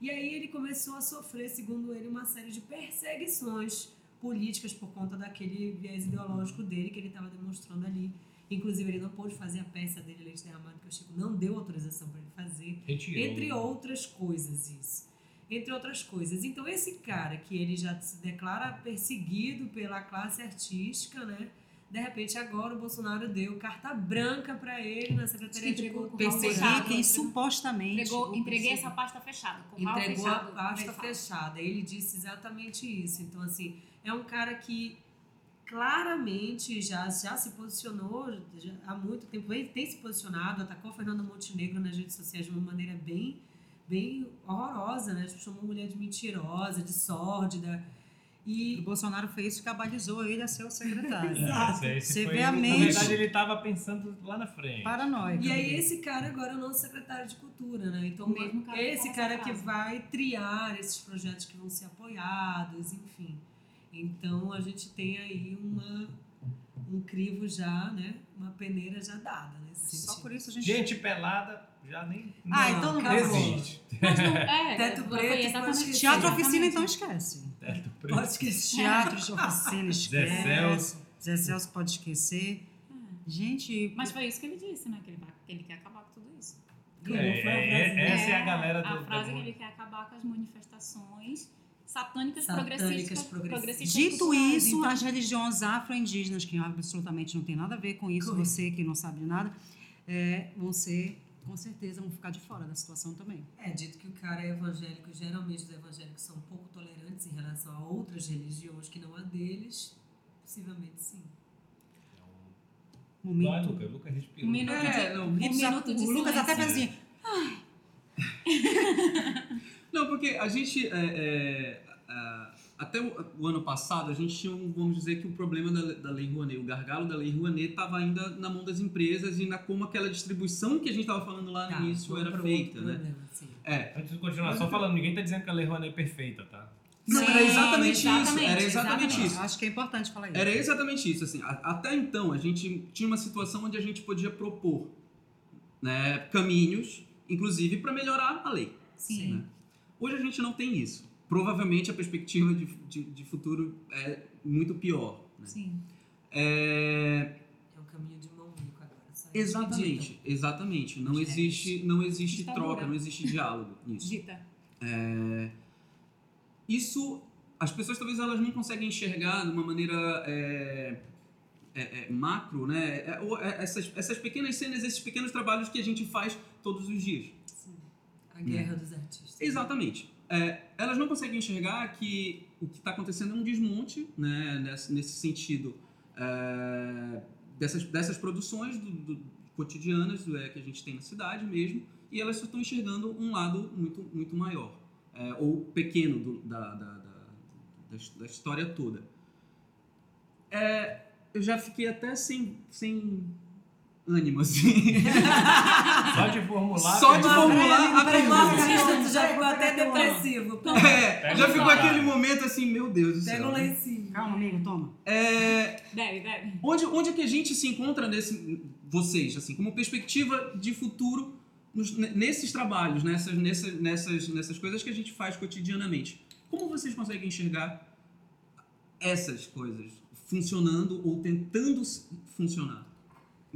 E aí ele começou a sofrer, segundo ele, uma série de perseguições políticas por conta daquele viés ideológico dele que ele estava demonstrando ali. Inclusive, ele não pôde fazer a peça dele, Leite Derramado, que o Chico não deu autorização para ele fazer. Retirou. Entre outras coisas, isso. Entre outras coisas. Então, esse cara que ele já se declara perseguido pela classe artística, né? De repente, agora o Bolsonaro deu carta branca para ele na Secretaria de Cultura. Perseguir quem né? supostamente. Entregou, entreguei essa pasta fechada. Entregou fechado, a pasta fechado. fechada. Ele disse exatamente isso. Então, assim, é um cara que claramente já, já se posicionou já há muito tempo, ele tem se posicionado, atacou a Fernanda Montenegro nas redes sociais de uma maneira bem, bem horrorosa, né? Chamou a mulher de mentirosa, de sórdida. O E Bolsonaro fez isso, cabalizou ele a ser o secretário. É, esse- esse Você vê a Na mente- verdade, ele estava pensando lá na frente. Paranoico. E aí esse cara agora é o nosso secretário de cultura, né? Então O mesmo cara é esse cara que frase. vai triar esses projetos que vão ser apoiados, enfim. Então a gente tem aí uma um crivo já, né? Uma peneira já dada nesse Só sentido. por isso a gente. Gente pelada já nem. Ah, Não, então não acabou. existe. Mas não, é, Teto preto, Teatro oficina, então esquece. Teto preto. Pode esquecer. Teatro de oficina, esquece. Zé Celso. Zé Celso pode esquecer. Gente, Mas foi isso que ele disse, né? Que ele, que ele quer acabar com tudo isso. É, é, é, essa é a galera do. A frase da- que ele quer acabar com as manifestações satânicas, Satânicas progressistas. progressistas. progressistas Dito isso, Então, as religiões afro-indígenas, que absolutamente não tem nada a ver com isso, Correto. você que não sabe de nada, é, vão ser, com certeza, vão ficar de fora da situação também. É dito que o cara é evangélico, geralmente os evangélicos são pouco tolerantes em relação a outras religiões que não a deles, possivelmente sim. Vai, Momento. Luca. Luca respira. um minuto É, de, não, um minuto de o Lucas até fez assim. Não, porque a gente. é, é, até o, o ano passado, a gente tinha, um, vamos dizer que o problema da, da Lei Rouanet, o gargalo da Lei Rouanet estava ainda na mão das empresas e na como aquela distribuição que a gente estava falando lá no Tá, início era feita, né? problema, sim. É. Antes de continuar, só falando, ninguém tá dizendo que a Lei Rouanet é perfeita, tá? Não, Sim, era exatamente, isso. exatamente, Era exatamente, exatamente. isso. Acho que é importante falar isso. Era exatamente isso. Assim, A- até então, a gente tinha uma situação onde a gente podia propor né, caminhos, inclusive para melhorar a lei. Sim. né? Hoje a gente não tem isso. Provavelmente a perspectiva de, de, de futuro é muito pior. né? Sim. É, É um caminho de mão única agora. só exatamente, exatamente. Não As existe, não existe Ditadura. troca, não existe diálogo nisso. Dita. Isso, as pessoas talvez elas não conseguem enxergar de uma maneira é, é, é, macro, né? É, ou, é, essas, essas pequenas cenas, esses pequenos trabalhos que a gente faz todos os dias. A guerra dos artistas. Exatamente. É, elas não conseguem enxergar que o que está acontecendo é um desmonte, né, nesse, nesse sentido, é, dessas, dessas produções do, do- cotidianas é, que a gente tem na cidade mesmo, e elas só estão enxergando um lado muito, muito maior, é, ou pequeno do- da, da, da, da, da história toda. É, eu já fiquei até sem, sem ânimo, assim. Só de formular. Só de pergunta- formular a pergunta. artista, tu já ficou até depressivo. É, Pega já ficou aquele momento assim, meu Deus do Pega céu. um lencinho. Calma, amigo, toma. É, Bebe, bebe. onde, onde é que a gente se encontra nesse, vocês, assim, como perspectiva de futuro nos- ne- nesses trabalhos, nessas, nessas, nessas, nessas coisas que a gente faz cotidianamente? Como vocês conseguem enxergar essas coisas funcionando ou tentando funcionar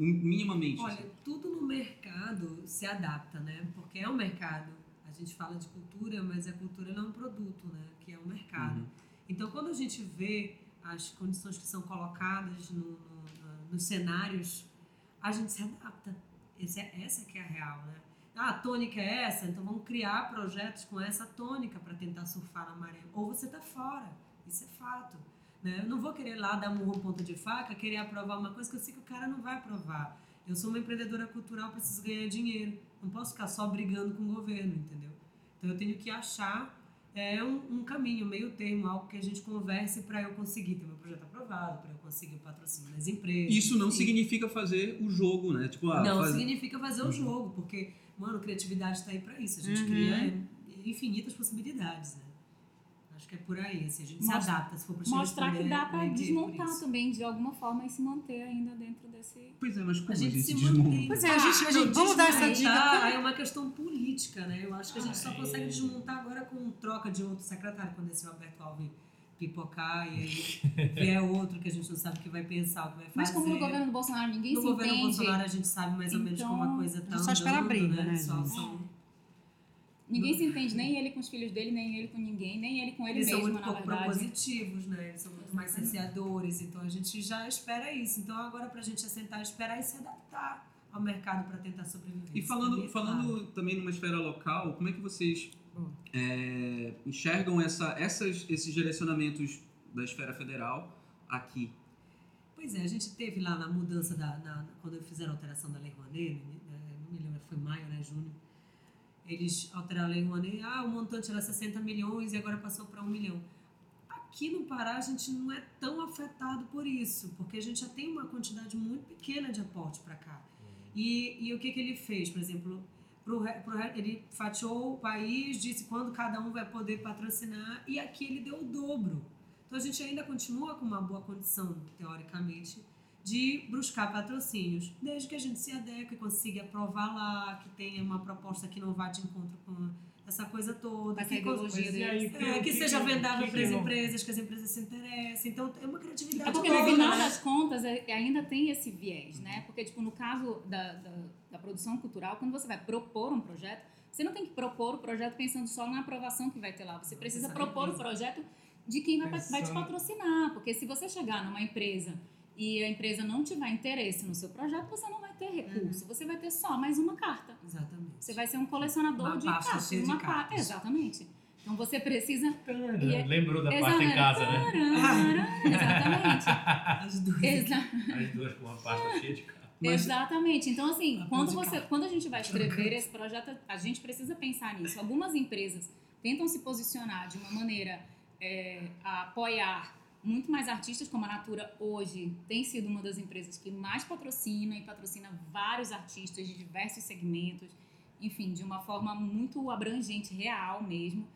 minimamente. Olha, assim? tudo no mercado se adapta, né? Porque é um mercado. A gente fala de cultura, mas a cultura não é um produto, né? Que é um mercado. Uhum. Então, quando a gente vê as condições que são colocadas no, no- no- nos cenários, a gente se adapta. Esse é, essa que é a real, né? Ah, a tônica é essa, então vamos criar projetos com essa tônica para tentar surfar na maré. Ou você está fora, isso é fato. Né? Eu não vou querer lá dar murro ponta de faca, querer aprovar uma coisa que eu sei que o cara não vai aprovar. Eu sou uma empreendedora cultural, preciso ganhar dinheiro. Não posso ficar só brigando com o governo, entendeu? Então eu tenho que achar é, um, um caminho, um meio termo, algo que a gente converse para eu conseguir ter meu projeto aprovado, para eu conseguir o patrocínio das empresas. Isso não E- significa fazer o jogo, né? Tipo, ah, não faz- significa fazer o jogo, porque, mano, criatividade está aí para isso. A gente Uhum. cria infinitas possibilidades, né? Que é por aí, assim, a gente Mostra- se adapta, se for para Mostrar que dá pra desmontar também de alguma forma e se manter ainda dentro desse. Pois é, mas como A a gente gente, se desmonta? mantém. Pois é, a gente, a gente- vamos dar essa dica. Desmontar Aí é uma questão política, né? Eu acho que a gente só Ai. consegue desmontar agora com troca de outro secretário, quando esse Roberto Alves pipocar e aí vier outro que a gente não sabe o que vai pensar, o que vai fazer. Mas como no governo do Bolsonaro ninguém No se governo entende, Bolsonaro a gente sabe mais ou menos Então, como a coisa tá a gente só espera a andando, briga, né, Só gente? são- ninguém se entende, nem ele com os filhos dele, nem ele com ninguém, nem ele com ele Eles são mesmo, muito na pouco verdade. propositivos, né? Eles são muito mais cerceadores, então a gente já espera isso. Então agora pra gente é sentar, esperar e se adaptar ao mercado para tentar sobreviver. E falando, é falando também numa esfera local, como é que vocês Hum. é, enxergam essa, essas, esses direcionamentos da esfera federal aqui? Pois é, a gente teve lá na mudança da. na- quando fizeram a alteração da Lei Rouanet, né, não me lembro, foi maio, né? Junho. Eles alteraram a Lei Rouanet, ah, o montante era 60 milhões e agora passou para 1 milhão. Aqui no Pará a gente não é tão afetado por isso, porque a gente já tem uma quantidade muito pequena de aporte para cá. E, e o que, que ele fez, por exemplo? Pro, pro, ele fatiou o país, disse quando cada um vai poder patrocinar, e aqui ele deu o dobro. Então a gente ainda continua com uma boa condição, teoricamente, de buscar patrocínios, desde que a gente se adeque e consiga aprovar lá, que tenha uma proposta que não vá de encontro com essa coisa toda, que, ideologia deles. é, que o seja vendável que para as que empresas, que as empresas se interessem. Então é uma criatividade É porque toda, no final né? das contas é- ainda tem esse viés, né? Porque, tipo, no caso da, da, da produção cultural, quando você vai propor um projeto, você não tem que propor o projeto pensando só na aprovação que vai ter lá. Você precisa propor o projeto de quem vai, vai te patrocinar. Porque se você chegar numa empresa e a empresa não tiver interesse no seu projeto, você não vai ter Uhum. recurso. Você vai ter só mais uma carta. Exatamente. Você vai ser um colecionador Uma de pasta cartas. cheia de uma pa- cartas. Exatamente. Então você precisa. E é- Lembrou da pasta em casa, né? Exatamente. As duas. Exa As duas com uma pasta cheia de carta. Mas- Exatamente. Então, assim, quando, de você, quando a gente vai escrever esse projeto, a gente precisa pensar nisso. Algumas empresas tentam se posicionar de uma maneira é, a apoiar muito mais artistas, como a Natura hoje tem sido uma das empresas que mais patrocina e patrocina vários artistas de diversos segmentos, enfim, de uma forma muito abrangente, real mesmo.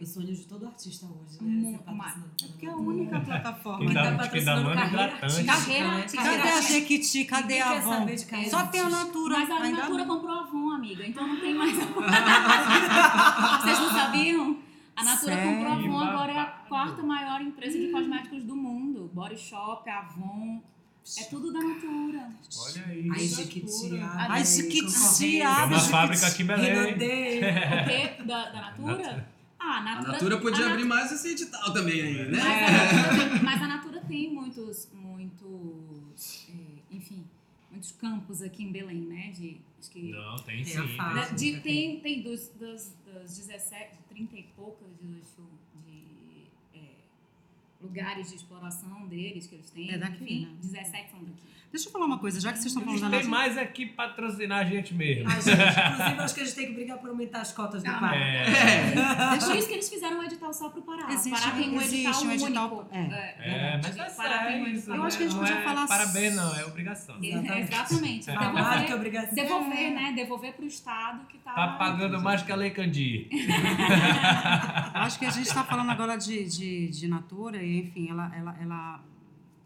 O sonho de todo artista hoje, né? Mu- Ser patrocinado pela Que é a única plataforma. Tá quem dá patrocinando carreira hidratante. artística, Carreira né? artística. Cadê a Carreira Jequiti? Cadê a Avon? carreira Só tem a. Natura. Mas a ainda Natura bem. comprou a Avon, amiga, então não tem mais. Vocês não sabiam? A Natura Sério? comprou a Avon, agora é a. quarta maior empresa de cosméticos do mundo. Body Shop, Avon, é tudo da Natura. Olha isso é Ai, Jequiti, concorrente. Tem abre, uma fábrica aqui em Belém. O quê? Da, da Natura? Ah, a A Natura. Natura podia a abrir mais esse edital também aí, né? Mas a, Natura, mas a Natura tem muitos, muitos, é, enfim, muitos campos aqui em Belém, né? De, acho que Não, tem Tem a sim. de- tem, tem dos, das, das 17, de 30 e poucas é, lugares de exploração deles que eles têm. É daqui, Enfim, né? 17 são daqui. Deixa eu falar uma coisa, já que vocês estão falando da Tem Natura. mais aqui patrocinar a gente mesmo. Ai, gente, inclusive, acho que a gente tem que brigar por aumentar as cotas do Pará. É, É por isso que eles fizeram um edital só pro Pará. Existe- o Pará tem um existe edital um edital- único. é. é, mas é o Pará tem um edital. Eu acho que a gente não podia é falar- Parabéns, não, é obrigação. Exatamente. Exatamente. Trabalho que é Devolver, obrigação. devolver, né? Devolver pro Estado que tá... Tá pagando mais que a Lei Candir. Acho que a gente está falando agora de, de, de Natura e, enfim, ela, ela, ela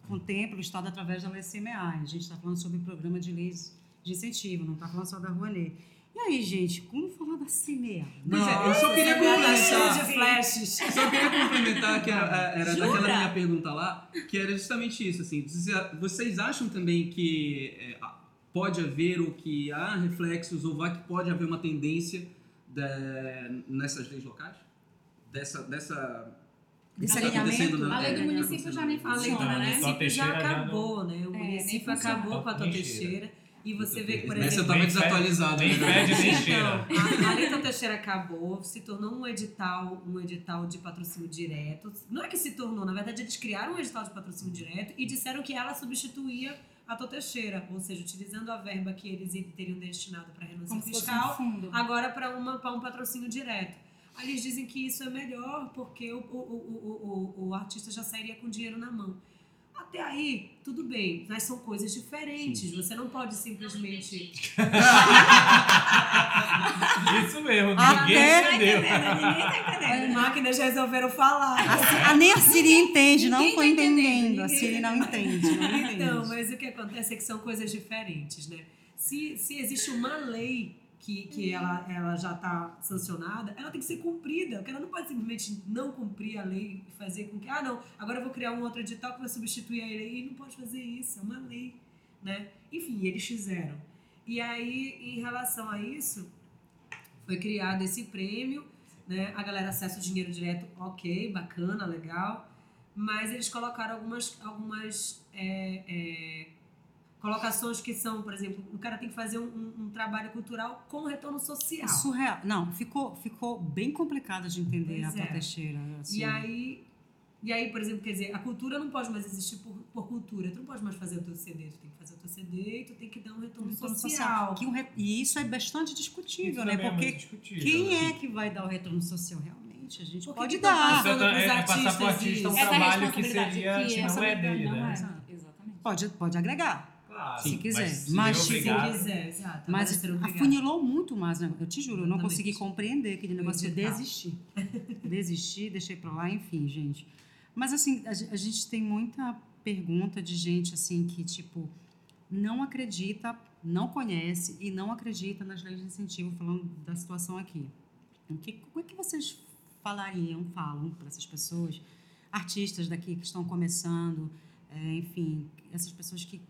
contempla o Estado através da lei CMA. A gente está falando sobre o programa de leis de incentivo, não está falando só da Rouanet. E aí, gente, como falar da semeada? Pois é, eu só queria complementar. de flashes. Só queria complementar que era, era daquela minha pergunta lá, que era justamente isso, assim, vocês- vocês acham também que é, pode haver ou que há reflexos ou vai que pode haver uma tendência de- nessas leis locais? Dessa, dessa Desse alinhamento? A lei do é, município já nem acontecendo A lei do funciona, né? município já acabou, né? O É, município funciona. acabou com a cheira. Teixeira. E você vê que, por exemplo... tava Nem desatualizado. nem né? fede, nem Então, cheira. a, a Lei Tua Teixeira acabou, se tornou um edital, um edital de patrocínio direto. Não é que se tornou, na verdade eles criaram um edital de patrocínio direto e disseram que ela substituía a Tua Teixeira, ou seja, utilizando a verba que eles teriam destinado para renúncia um fiscal, fundo. agora para uma para um patrocínio direto. Aí eles dizem que isso é melhor porque o, o, o, o, o, o artista já sairia com dinheiro na mão. Até aí, tudo bem, mas são coisas diferentes. Você não pode simplesmente. Isso mesmo, Até- ninguém entendeu. Ninguém tá As entendendo. máquinas resolveram falar. A, nem a Siri entende, não tô tá entendendo, entendendo. A Siri tá não entende, não entende. Então, mas o que acontece é que são coisas diferentes, né? Se, se existe uma lei que, que ela, ela já está sancionada, ela tem que ser cumprida. Porque ela não pode simplesmente não cumprir a lei e fazer com que, ah, não, agora eu vou criar um outro edital que vai substituir a lei. E não pode fazer isso, é uma lei, né? Enfim, eles fizeram. E aí, em relação a isso, foi criado esse prêmio, né? A galera acessa o dinheiro direto, ok, bacana, legal. Mas eles colocaram algumas, algumas é, é, colocações que são, por exemplo, o cara tem que fazer um, um- um trabalho cultural com retorno social. É surreal. Não, ficou, ficou bem complicado de entender Pois a é. Teixeira. assim. E aí, e aí, por exemplo, quer dizer, a cultura não pode mais existir por, por cultura. Tu não pode mais fazer o teu CD, tu tem que fazer o teu CD e tu tem que dar um retorno, Retorno social. Que um re- E isso é bastante discutível, Isso né? é Porque muito discutível, quem né? é que vai dar o retorno social realmente? A gente Por que pode dar. passando Isso é, é passar pro artistas artista um isso? Essa trabalho que responsabilidade seria, que não é dele, não né? é. Exatamente. Pode, pode agregar. Claro, Se quiser. se Mas se Se quiser, exato. Mas afunilou muito mais, né? Eu te juro, eu não Exatamente. consegui compreender aquele O negócio de edital. desistir. Desistir, deixei pra lá, enfim, gente. Mas assim, a, a gente tem muita pergunta de gente assim que, tipo, não acredita, não conhece e não acredita nas leis de incentivo, falando da situação aqui. O que, como é que vocês falariam, falam para essas pessoas, artistas daqui que estão começando, é, enfim, essas pessoas que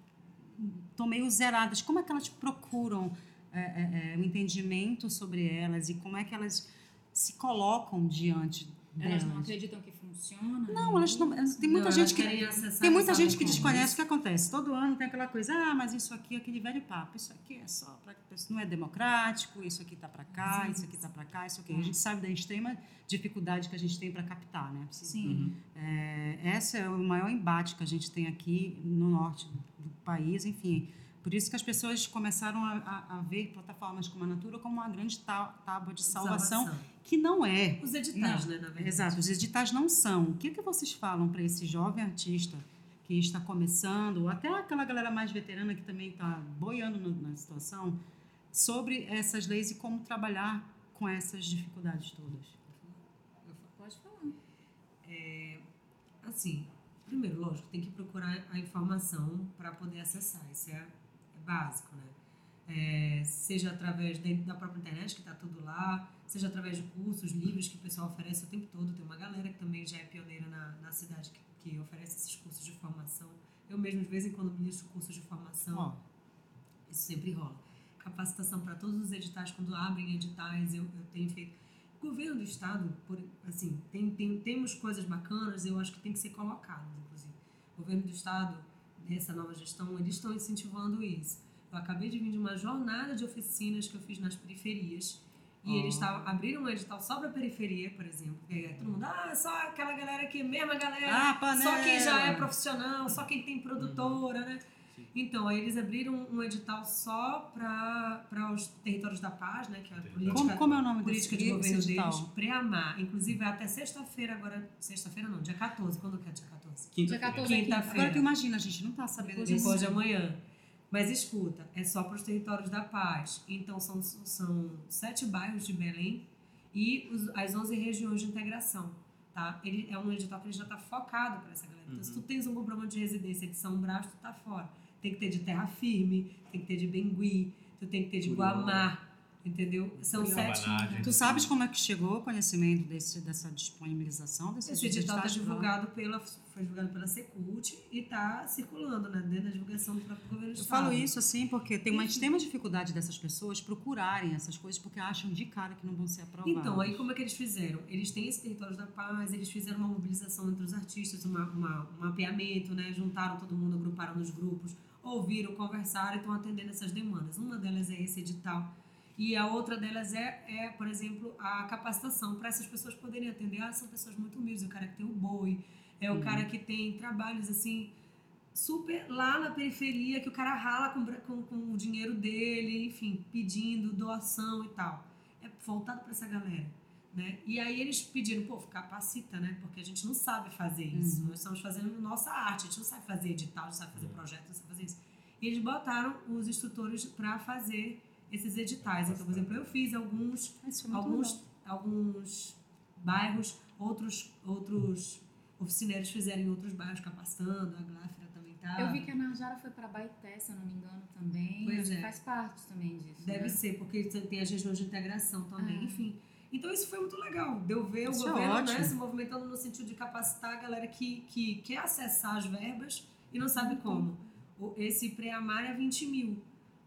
estão meio zeradas, como é que elas procuram é, é, é, o entendimento sobre elas e como é que elas se colocam diante Elas não acreditam que funciona? Não, elas não. Tem muita Não, gente que. Tem muita gente que desconhece o que acontece. Todo ano tem aquela coisa, ah, mas isso aqui é aquele velho papo. Isso aqui é só para. Não é democrático, isso aqui tá para cá, isso aqui tá para cá, isso aqui. A gente sabe da extrema dificuldade que a gente tem para captar, né? Sim. Uhum. É, esse é o maior embate que a gente tem aqui no norte do país, enfim. Por isso que as pessoas começaram a, a- a ver plataformas como a Natura como uma grande tá- tábua de salvação, que não é. Os editais, Não. né, na verdade. Exato, os editais não são. O que, que vocês falam para esse jovem artista que está começando, ou até aquela galera mais veterana que também está boiando no- na situação, sobre essas leis e como trabalhar com essas dificuldades todas? Pode falar. Assim, primeiro, lógico, tem que procurar a informação para poder acessar. Isso é, é básico, né? É, seja através de- da própria internet, que está tudo lá, seja através de cursos, livros que o pessoal oferece o tempo todo. Tem uma galera que também já é pioneira na, na cidade que, que oferece esses cursos de formação. Eu mesmo, de vez em quando, ministro cursos de formação. Ó, Isso sempre rola. Capacitação para todos os editais, quando abrem editais, eu, eu tenho feito. O governo do estado, por, assim, tem, tem, temos coisas bacanas, eu acho que tem que ser colocado. O governo do estado, nessa nova gestão, eles estão incentivando isso. Eu acabei de vir de uma jornada de oficinas que eu fiz nas periferias. E eles tavam, abriram um edital só para periferia, por exemplo. E aí, todo mundo, ah, só aquela galera aqui, mesma galera. Ah, panela. Só quem já é profissional, só quem tem produtora, né? Então, aí eles abriram um edital só para os territórios da paz, né? Que é a política, como, como é o nome política desse de governo deles, Preamar. Inclusive, é até sexta-feira agora. Sexta-feira não, dia 14. Quando que é dia 14? Dia Quinta-feira. 14 aqui. Quinta-feira. Agora tu imagina, a gente não tá sabendo disso. Depois de amanhã. Mas escuta, é só para os territórios da paz. Então, são, são sete bairros de Belém e os, as 11 regiões de integração. Tá? Ele é um edital que ele já está focado para essa galera. Então, se tu tens um comprovante de residência de São Brás, tu tá fora. Tem que ter de terra firme, tem que ter de Bengui, tu tem que ter de. Guamar, Entendeu? São sete. Tu sabes como é que chegou o conhecimento desse, dessa disponibilização desses Esse edital está divulgado pela, foi divulgado pela Secult e está circulando, né? Dentro da divulgação do próprio governo do Eu falo isso assim porque tem uma extrema dificuldade dessas pessoas procurarem essas coisas porque acham de cara que não vão ser aprovadas. Então, aí como é que eles fizeram? Eles têm esse Territórios da Paz, eles fizeram uma mobilização entre os artistas, uma, uma- um mapeamento, né? Juntaram todo mundo, agruparam nos grupos, ouviram, conversaram e estão atendendo essas demandas. Uma delas é esse edital. E a outra delas é, é por exemplo, a capacitação para essas pessoas poderem atender. Ah, são pessoas muito humildes, o cara que tem o boi, é o cara que tem trabalhos assim super lá na periferia que o cara rala com, com, com o dinheiro dele, enfim, pedindo doação e tal. É voltado para essa galera. Né? E aí eles pediram, pô, capacita, né? Porque a gente não sabe fazer isso. Nós estamos fazendo nossa arte, a gente não sabe fazer edital, não sabe fazer projeto, não sabe. E eles botaram os instrutores para fazer esses editais. Então, por exemplo, eu fiz alguns é muito alguns, legal. alguns bairros, outros, outros oficineiros fizeram em outros bairros capacitando, a Gláfira também tá. Eu vi que a Narjara foi para Baité, se eu não me engano, também. Pois é. faz parte também disso. Deve né? ser, porque tem as regiões de integração também, Ah. enfim. Então isso foi muito legal, deu ver Isso o é governo né, ótimo. se movimentando no sentido de capacitar a galera que, que quer acessar as verbas e não sabe como. Esse pré-amar é 20 mil.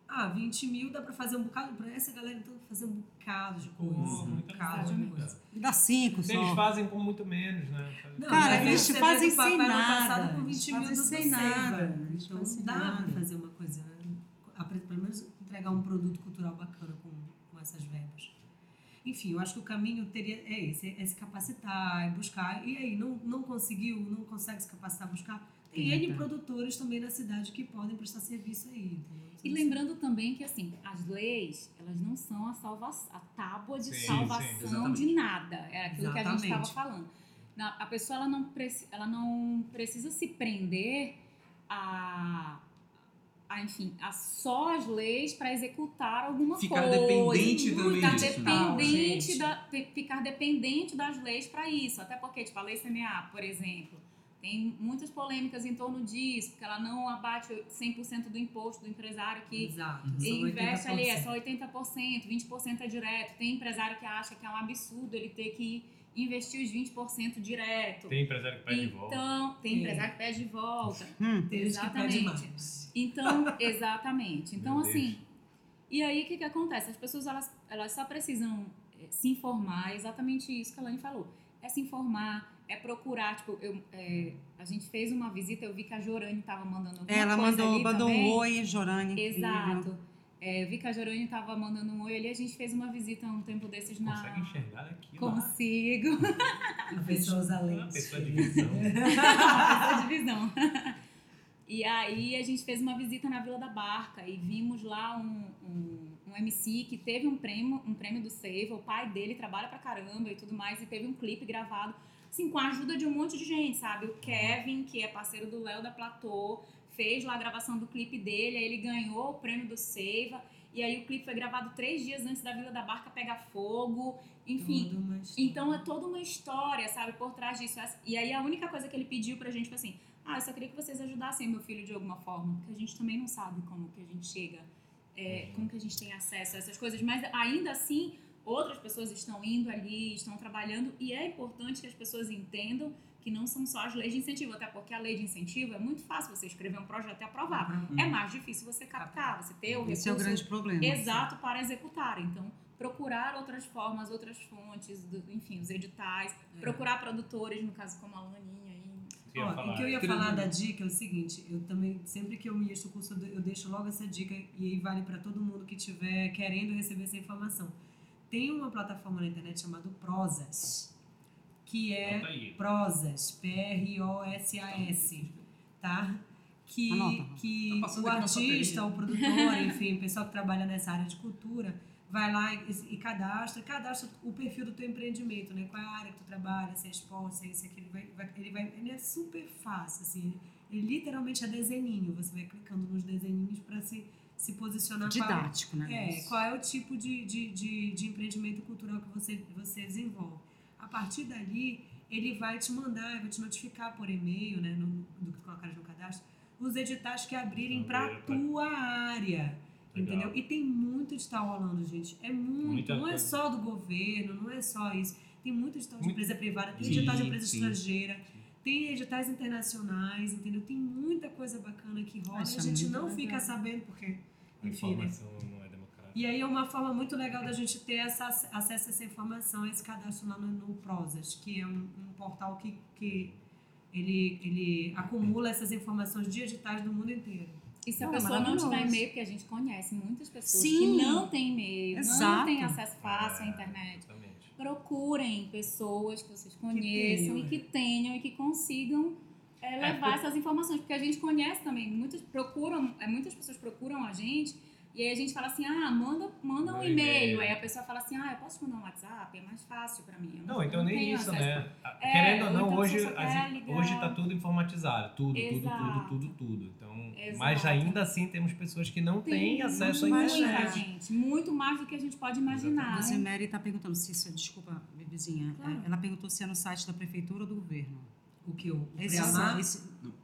Ah, 20 mil dá pra fazer um bocado, pra essa galera então fazer um bocado de coisa. Pô, um bocado de coisa. Dá cinco Eles só. fazem com muito menos, né? Não, Cara, eles fazem sem nada. passado com Eles 20 mil fazem do sem nada. Eles Então fazem dá nada. pra fazer uma coisa, pelo menos entregar um produto cultural bacana com, com essas verbas. Enfim, eu acho que o caminho teria é esse, é se capacitar, é buscar. E aí, não, não conseguiu, não consegue se capacitar, buscar. Tem. N produtores também na cidade que podem prestar serviço aí. entendeu? E lembrando também que, assim, as leis, elas não são a, salva a tábua de Sim, sim, salvação exatamente. de nada. É aquilo que a gente estava Exatamente. falando. Na- a pessoa, ela não, ela não precisa se prender a... a, enfim, a só as leis para executar alguma Ficar coisa. dependente também ficar disso, né? dependente Gente. da, ficar dependente das leis para isso. Até porque, tipo, a lei CNA, por exemplo, tem muitas polêmicas em torno disso, porque ela não abate 100% do imposto do empresário que Exato. e investe ali, é 80%. só 80%, 20% é direto. Tem empresário que acha que é um absurdo ele ter que investir os 20% direto. Tem empresário que pede de volta. Então, tem É. empresário que pede de volta. Hum, Tem gente que pede Exatamente. mais. Então, exatamente. Então, Meu Deus. assim, e aí o que, que acontece? As pessoas elas, elas só precisam eh, se informar, é exatamente isso que a Lani falou. É se informar, é procurar, tipo, eu, eh, a gente fez uma visita, eu vi que a Jorane estava mandando alguma Ela coisa mandou, ali mandou também. um oi, Jorane. Exato. É, eu vi que a Jorane estava mandando um oi ali, a gente fez uma visita um tempo desses na. Consegue enxergar aqui? lá? Consigo. Pessoas Uma além. pessoa de visão. Essa divisão. E aí a gente fez uma visita na Vila da Barca e vimos lá um, um, um MC que teve um prêmio, um prêmio do Seiva, o pai dele trabalha pra caramba e tudo mais, e teve um clipe gravado, assim, com a ajuda de um monte de gente, sabe? O Kevin, que é parceiro do Léo da Platô, fez lá a gravação do clipe dele, aí ele ganhou o prêmio do Seiva, e aí o clipe foi gravado três dias antes da Vila da Barca pegar fogo, enfim. Então é toda uma história, sabe, por trás disso. E aí a única coisa que ele pediu pra gente foi assim: ah, eu só queria que vocês ajudassem meu filho de alguma forma, porque a gente também não sabe como que a gente chega, é, como que a gente tem acesso a essas coisas, mas ainda assim outras pessoas estão indo ali, estão trabalhando e é importante que as pessoas entendam que não são só as leis de incentivo, até porque a lei de incentivo é muito fácil você escrever um projeto e aprovar. É mais difícil você captar, você ter o Esse é o recurso grande problema. exato para executar. Então, procurar outras formas, outras fontes, do- enfim, os editais, É. procurar produtores, no caso como a Laninha. Ó, falar. o que eu ia falar da dica é o seguinte, eu também, sempre que eu ministro o curso, eu de- eu deixo logo essa dica e aí vale para todo mundo que estiver querendo receber essa informação. Tem uma plataforma na internet chamada Prosas, que é. Prosas, P-R-O-S-A-S, tá? Que, Anota. que Tá o artista, o produtor, enfim, o pessoal que trabalha nessa área de cultura, vai lá e, e cadastra, cadastra o perfil do teu empreendimento, né? Qual é a área que tu trabalha, se é esporte, se é isso, aquilo, vai, vai, ele vai, ele é super fácil, assim, ele literalmente é desenhinho, você vai clicando nos desenhinhos para se, se posicionar qual é- Didático, né? é, qual é o tipo de, de, de, de empreendimento cultural que você, você desenvolve. A partir dali, ele vai te mandar, vai te notificar por e-mail, né, no, do que tu colocares no cadastro, os editais que abrirem para tua área. Legal. Entendeu? E tem muito edital rolando, gente. É muito. Muita não é coisa. só do governo, não é só isso. Tem muito edital de empresa privada, tem Sim, edital de empresa sim. estrangeira, tem editais internacionais, entendeu? Tem muita coisa bacana que rola Isso e a é gente não legal. fica sabendo porque, A enfim, né? informação não é democrática. E aí é uma forma muito legal da gente ter essa, acesso a essa informação, esse cadastro lá no, no Prozas, que é um, um portal que, que ele, ele acumula essas informações digitais do mundo inteiro. E se a Não, é pessoa não tiver e-mail, porque a gente conhece muitas pessoas Sim. que não têm e-mail, não Exato. têm acesso fácil à É, internet. Exatamente. Procurem pessoas que vocês conheçam tenham, e que tenham e que consigam é, É, levar por- essas informações, porque a gente conhece também, muitas procuram, é, muitas pessoas procuram a gente e aí a gente fala assim, ah, manda, manda um e-mail. Aí a pessoa fala assim, ah, eu posso mandar um WhatsApp, é mais fácil pra mim. Eu Não, então nem isso, acesso. né? É, Querendo ou não, então hoje, as- hoje tá tudo informatizado. Tudo, tudo, tudo, tudo, tudo. Então, Exato. mas ainda assim temos pessoas que não têm acesso à internet. gente, muito mais do que a gente pode imaginar. A né? Mary está perguntando se isso é, desculpa, bebezinha, Claro. é, ela perguntou se é no site da prefeitura ou do governo. O que? O esse-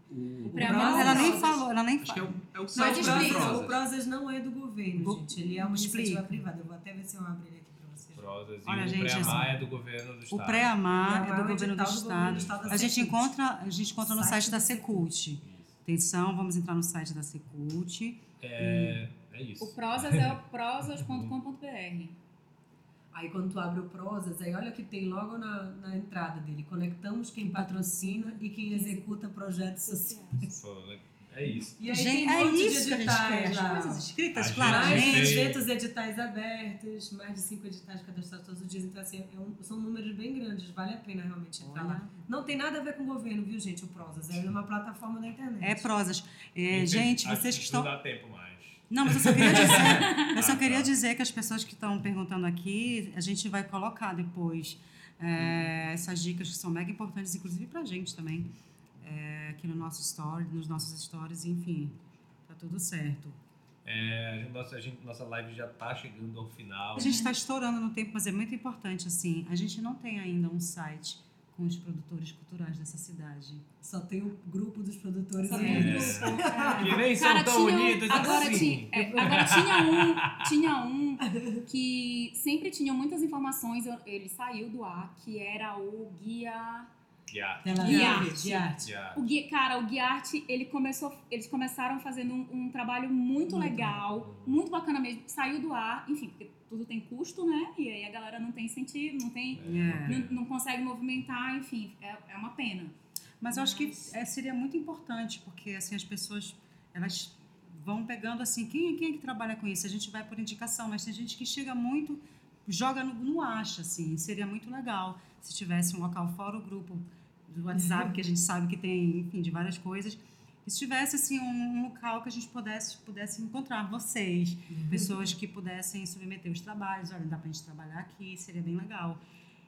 O, Preamar ela nem falou, ela nem acho que é falou. o, é o site o Prozas, não é do governo, Go- gente. Ele é uma Explica. iniciativa privada. Eu vou até ver se eu abro ele aqui para vocês. Prozas e Olha, o gente, Preamar assim, é do governo do O estado. pré-amar O é pré-amar do é governo do governo do estado. da A gente Secult. encontra, a gente encontra no Site site da Secult. Isso. Atenção, vamos entrar no site da Secult. É, é isso. O Prozas é o prosas.com.br. Aí quando tu abre o Prozas, aí olha que tem logo na, na entrada dele. Conectamos quem patrocina e quem executa projetos sociais. Pô, É isso. E aí gente, tem um é monte isso de que a gente quer. editais As lá. coisas escritas gente Mais de tem- 200 editais abertos, mais de 5 editais cadastrados todos os dias. Então, assim, é um- são números bem grandes. Vale a pena realmente entrar lá. Olha, Não tem nada a ver com o governo, viu, gente, o Prozas. É uma plataforma da internet. é prosas. É, gente, vocês que Não estão. dá tempo mais. Não, mas eu só queria dizer, eu só queria dizer que as pessoas que estão perguntando aqui, a gente vai colocar depois é, essas dicas que são mega importantes, inclusive pra gente também, é, aqui no nosso story, nos nossos stories, enfim, tá tudo certo. É, a nossa, a gente- nossa live já tá chegando ao final. A gente está estourando no tempo, mas é muito importante, assim, a gente não tem ainda um site com os produtores culturais dessa cidade. Só tem o grupo dos produtores. Só um grupo. Que nem são tão um- unidos agora, assim. tinha, é, agora tinha um, tinha um que sempre tinha muitas informações, eu- ele saiu do ar, que era o guia. Yeah. Tel De Aviv, arte. de arte. Yeah. O guia cara, o Guiarte, ele começou, eles começaram fazendo um, um trabalho muito, Muito legal, muito bacana mesmo. Saiu do ar, enfim, tudo tem custo, né? E aí a galera não tem incentivo, não tem. É. Não, não consegue movimentar, enfim, é, é uma pena. Mas eu acho que Mas- é, seria muito importante, porque assim as pessoas elas vão pegando assim, quem, quem é que trabalha com isso? A gente vai por indicação, mas tem gente que chega muito, joga no, no acha, assim, seria muito legal se tivesse um local fora o grupo do WhatsApp, que a gente sabe que tem, enfim, de várias coisas, e se tivesse assim um, um local que a gente pudesse, pudesse encontrar vocês, pessoas que pudessem submeter os trabalhos, olha, dá pra gente trabalhar aqui, seria bem legal.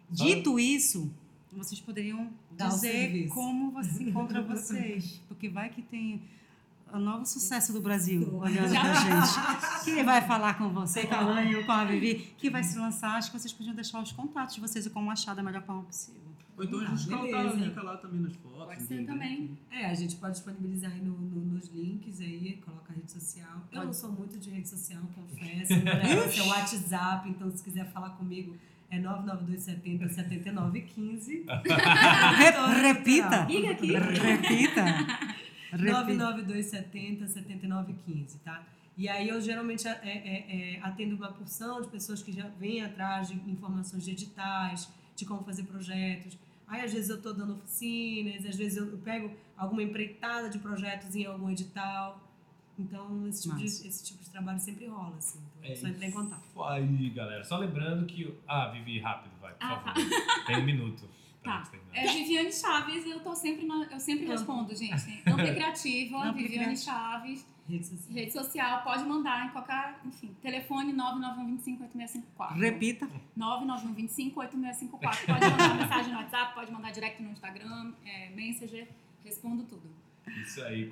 Dito isso, vocês poderiam o dizer como você encontra vocês, porque vai que tem o novo sucesso do Brasil olhando pra gente. Quem vai falar com você, com a Lani ou com a Vivi, que vai se lançar, acho que vocês podiam deixar os contatos de vocês e como achar da melhor forma possível. Ou então a Ah, gente coloca beleza. linka lá também nas fotos. Pode ser entendeu? também. É, a gente pode disponibilizar aí no, no- nos links aí, coloca a rede social. Eu não sou muito de rede social, confesso. Meu negócio é o WhatsApp, então se quiser falar comigo é 99270 7915. Re- repita! Liga aqui. Repita! Repita. 99270 7915, tá? E aí eu geralmente é, é, é, atendo uma porção de pessoas que já vêm atrás de informações de editais, de como fazer projetos. Aí às vezes eu estou dando oficinas, às vezes eu pego alguma empreitada de projetos em algum edital. Então esse tipo, de, esse tipo de trabalho sempre rola, assim. Então é só entrar em contato. aí, galera. Só lembrando que. Ah, Vivi, rápido, vai, por Ah, favor. Tem um minuto. Tá. É Viviane Chaves e eu tô sempre na- eu sempre respondo, gente. Ampla e criativa, Viviane criativa. Chaves, Rede social. rede social, pode mandar em qualquer, enfim, telefone 991258654. Repita. 991258654. Pode mandar mensagem no WhatsApp, pode mandar direct no Instagram, é, Messenger, respondo tudo. Isso aí.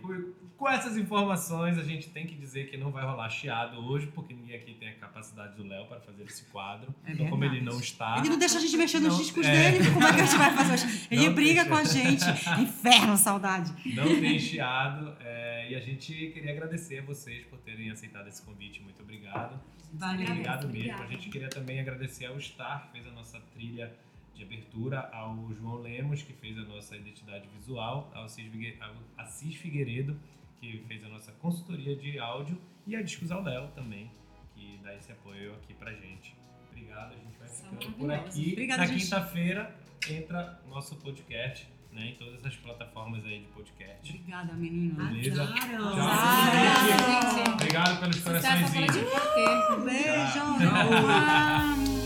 Com, essas informações, a gente tem que dizer que não vai rolar chiado hoje, porque ninguém aqui tem a capacidade do Léo para fazer esse quadro. É então, como ele não está. Ele não deixa a gente mexer nos Não, discos é. dele. Como é que a gente vai fazer? hoje? Ele Não briga deixa. com a gente. Inferno, saudade. Não tem chiado. é, e a gente queria agradecer a vocês por terem aceitado esse convite. Muito obrigado. Valeu. Obrigado mesmo. obrigada. A gente queria também agradecer ao Star, que fez a nossa trilha de abertura, ao João Lemos, que fez a nossa identidade visual, ao Assis Figueiredo, que fez a nossa consultoria de áudio, e a Discos ao Léo também, que dá esse apoio aqui pra gente. Obrigado, a gente vai ficando por aqui. Obrigada, Na quinta-feira entra nosso podcast, né, em todas essas plataformas aí de podcast. Obrigada, menino. Beleza? Azaram. Tchau. Gente. Obrigado pelos coraçõezinhos. Beijo. Tchau. Ah.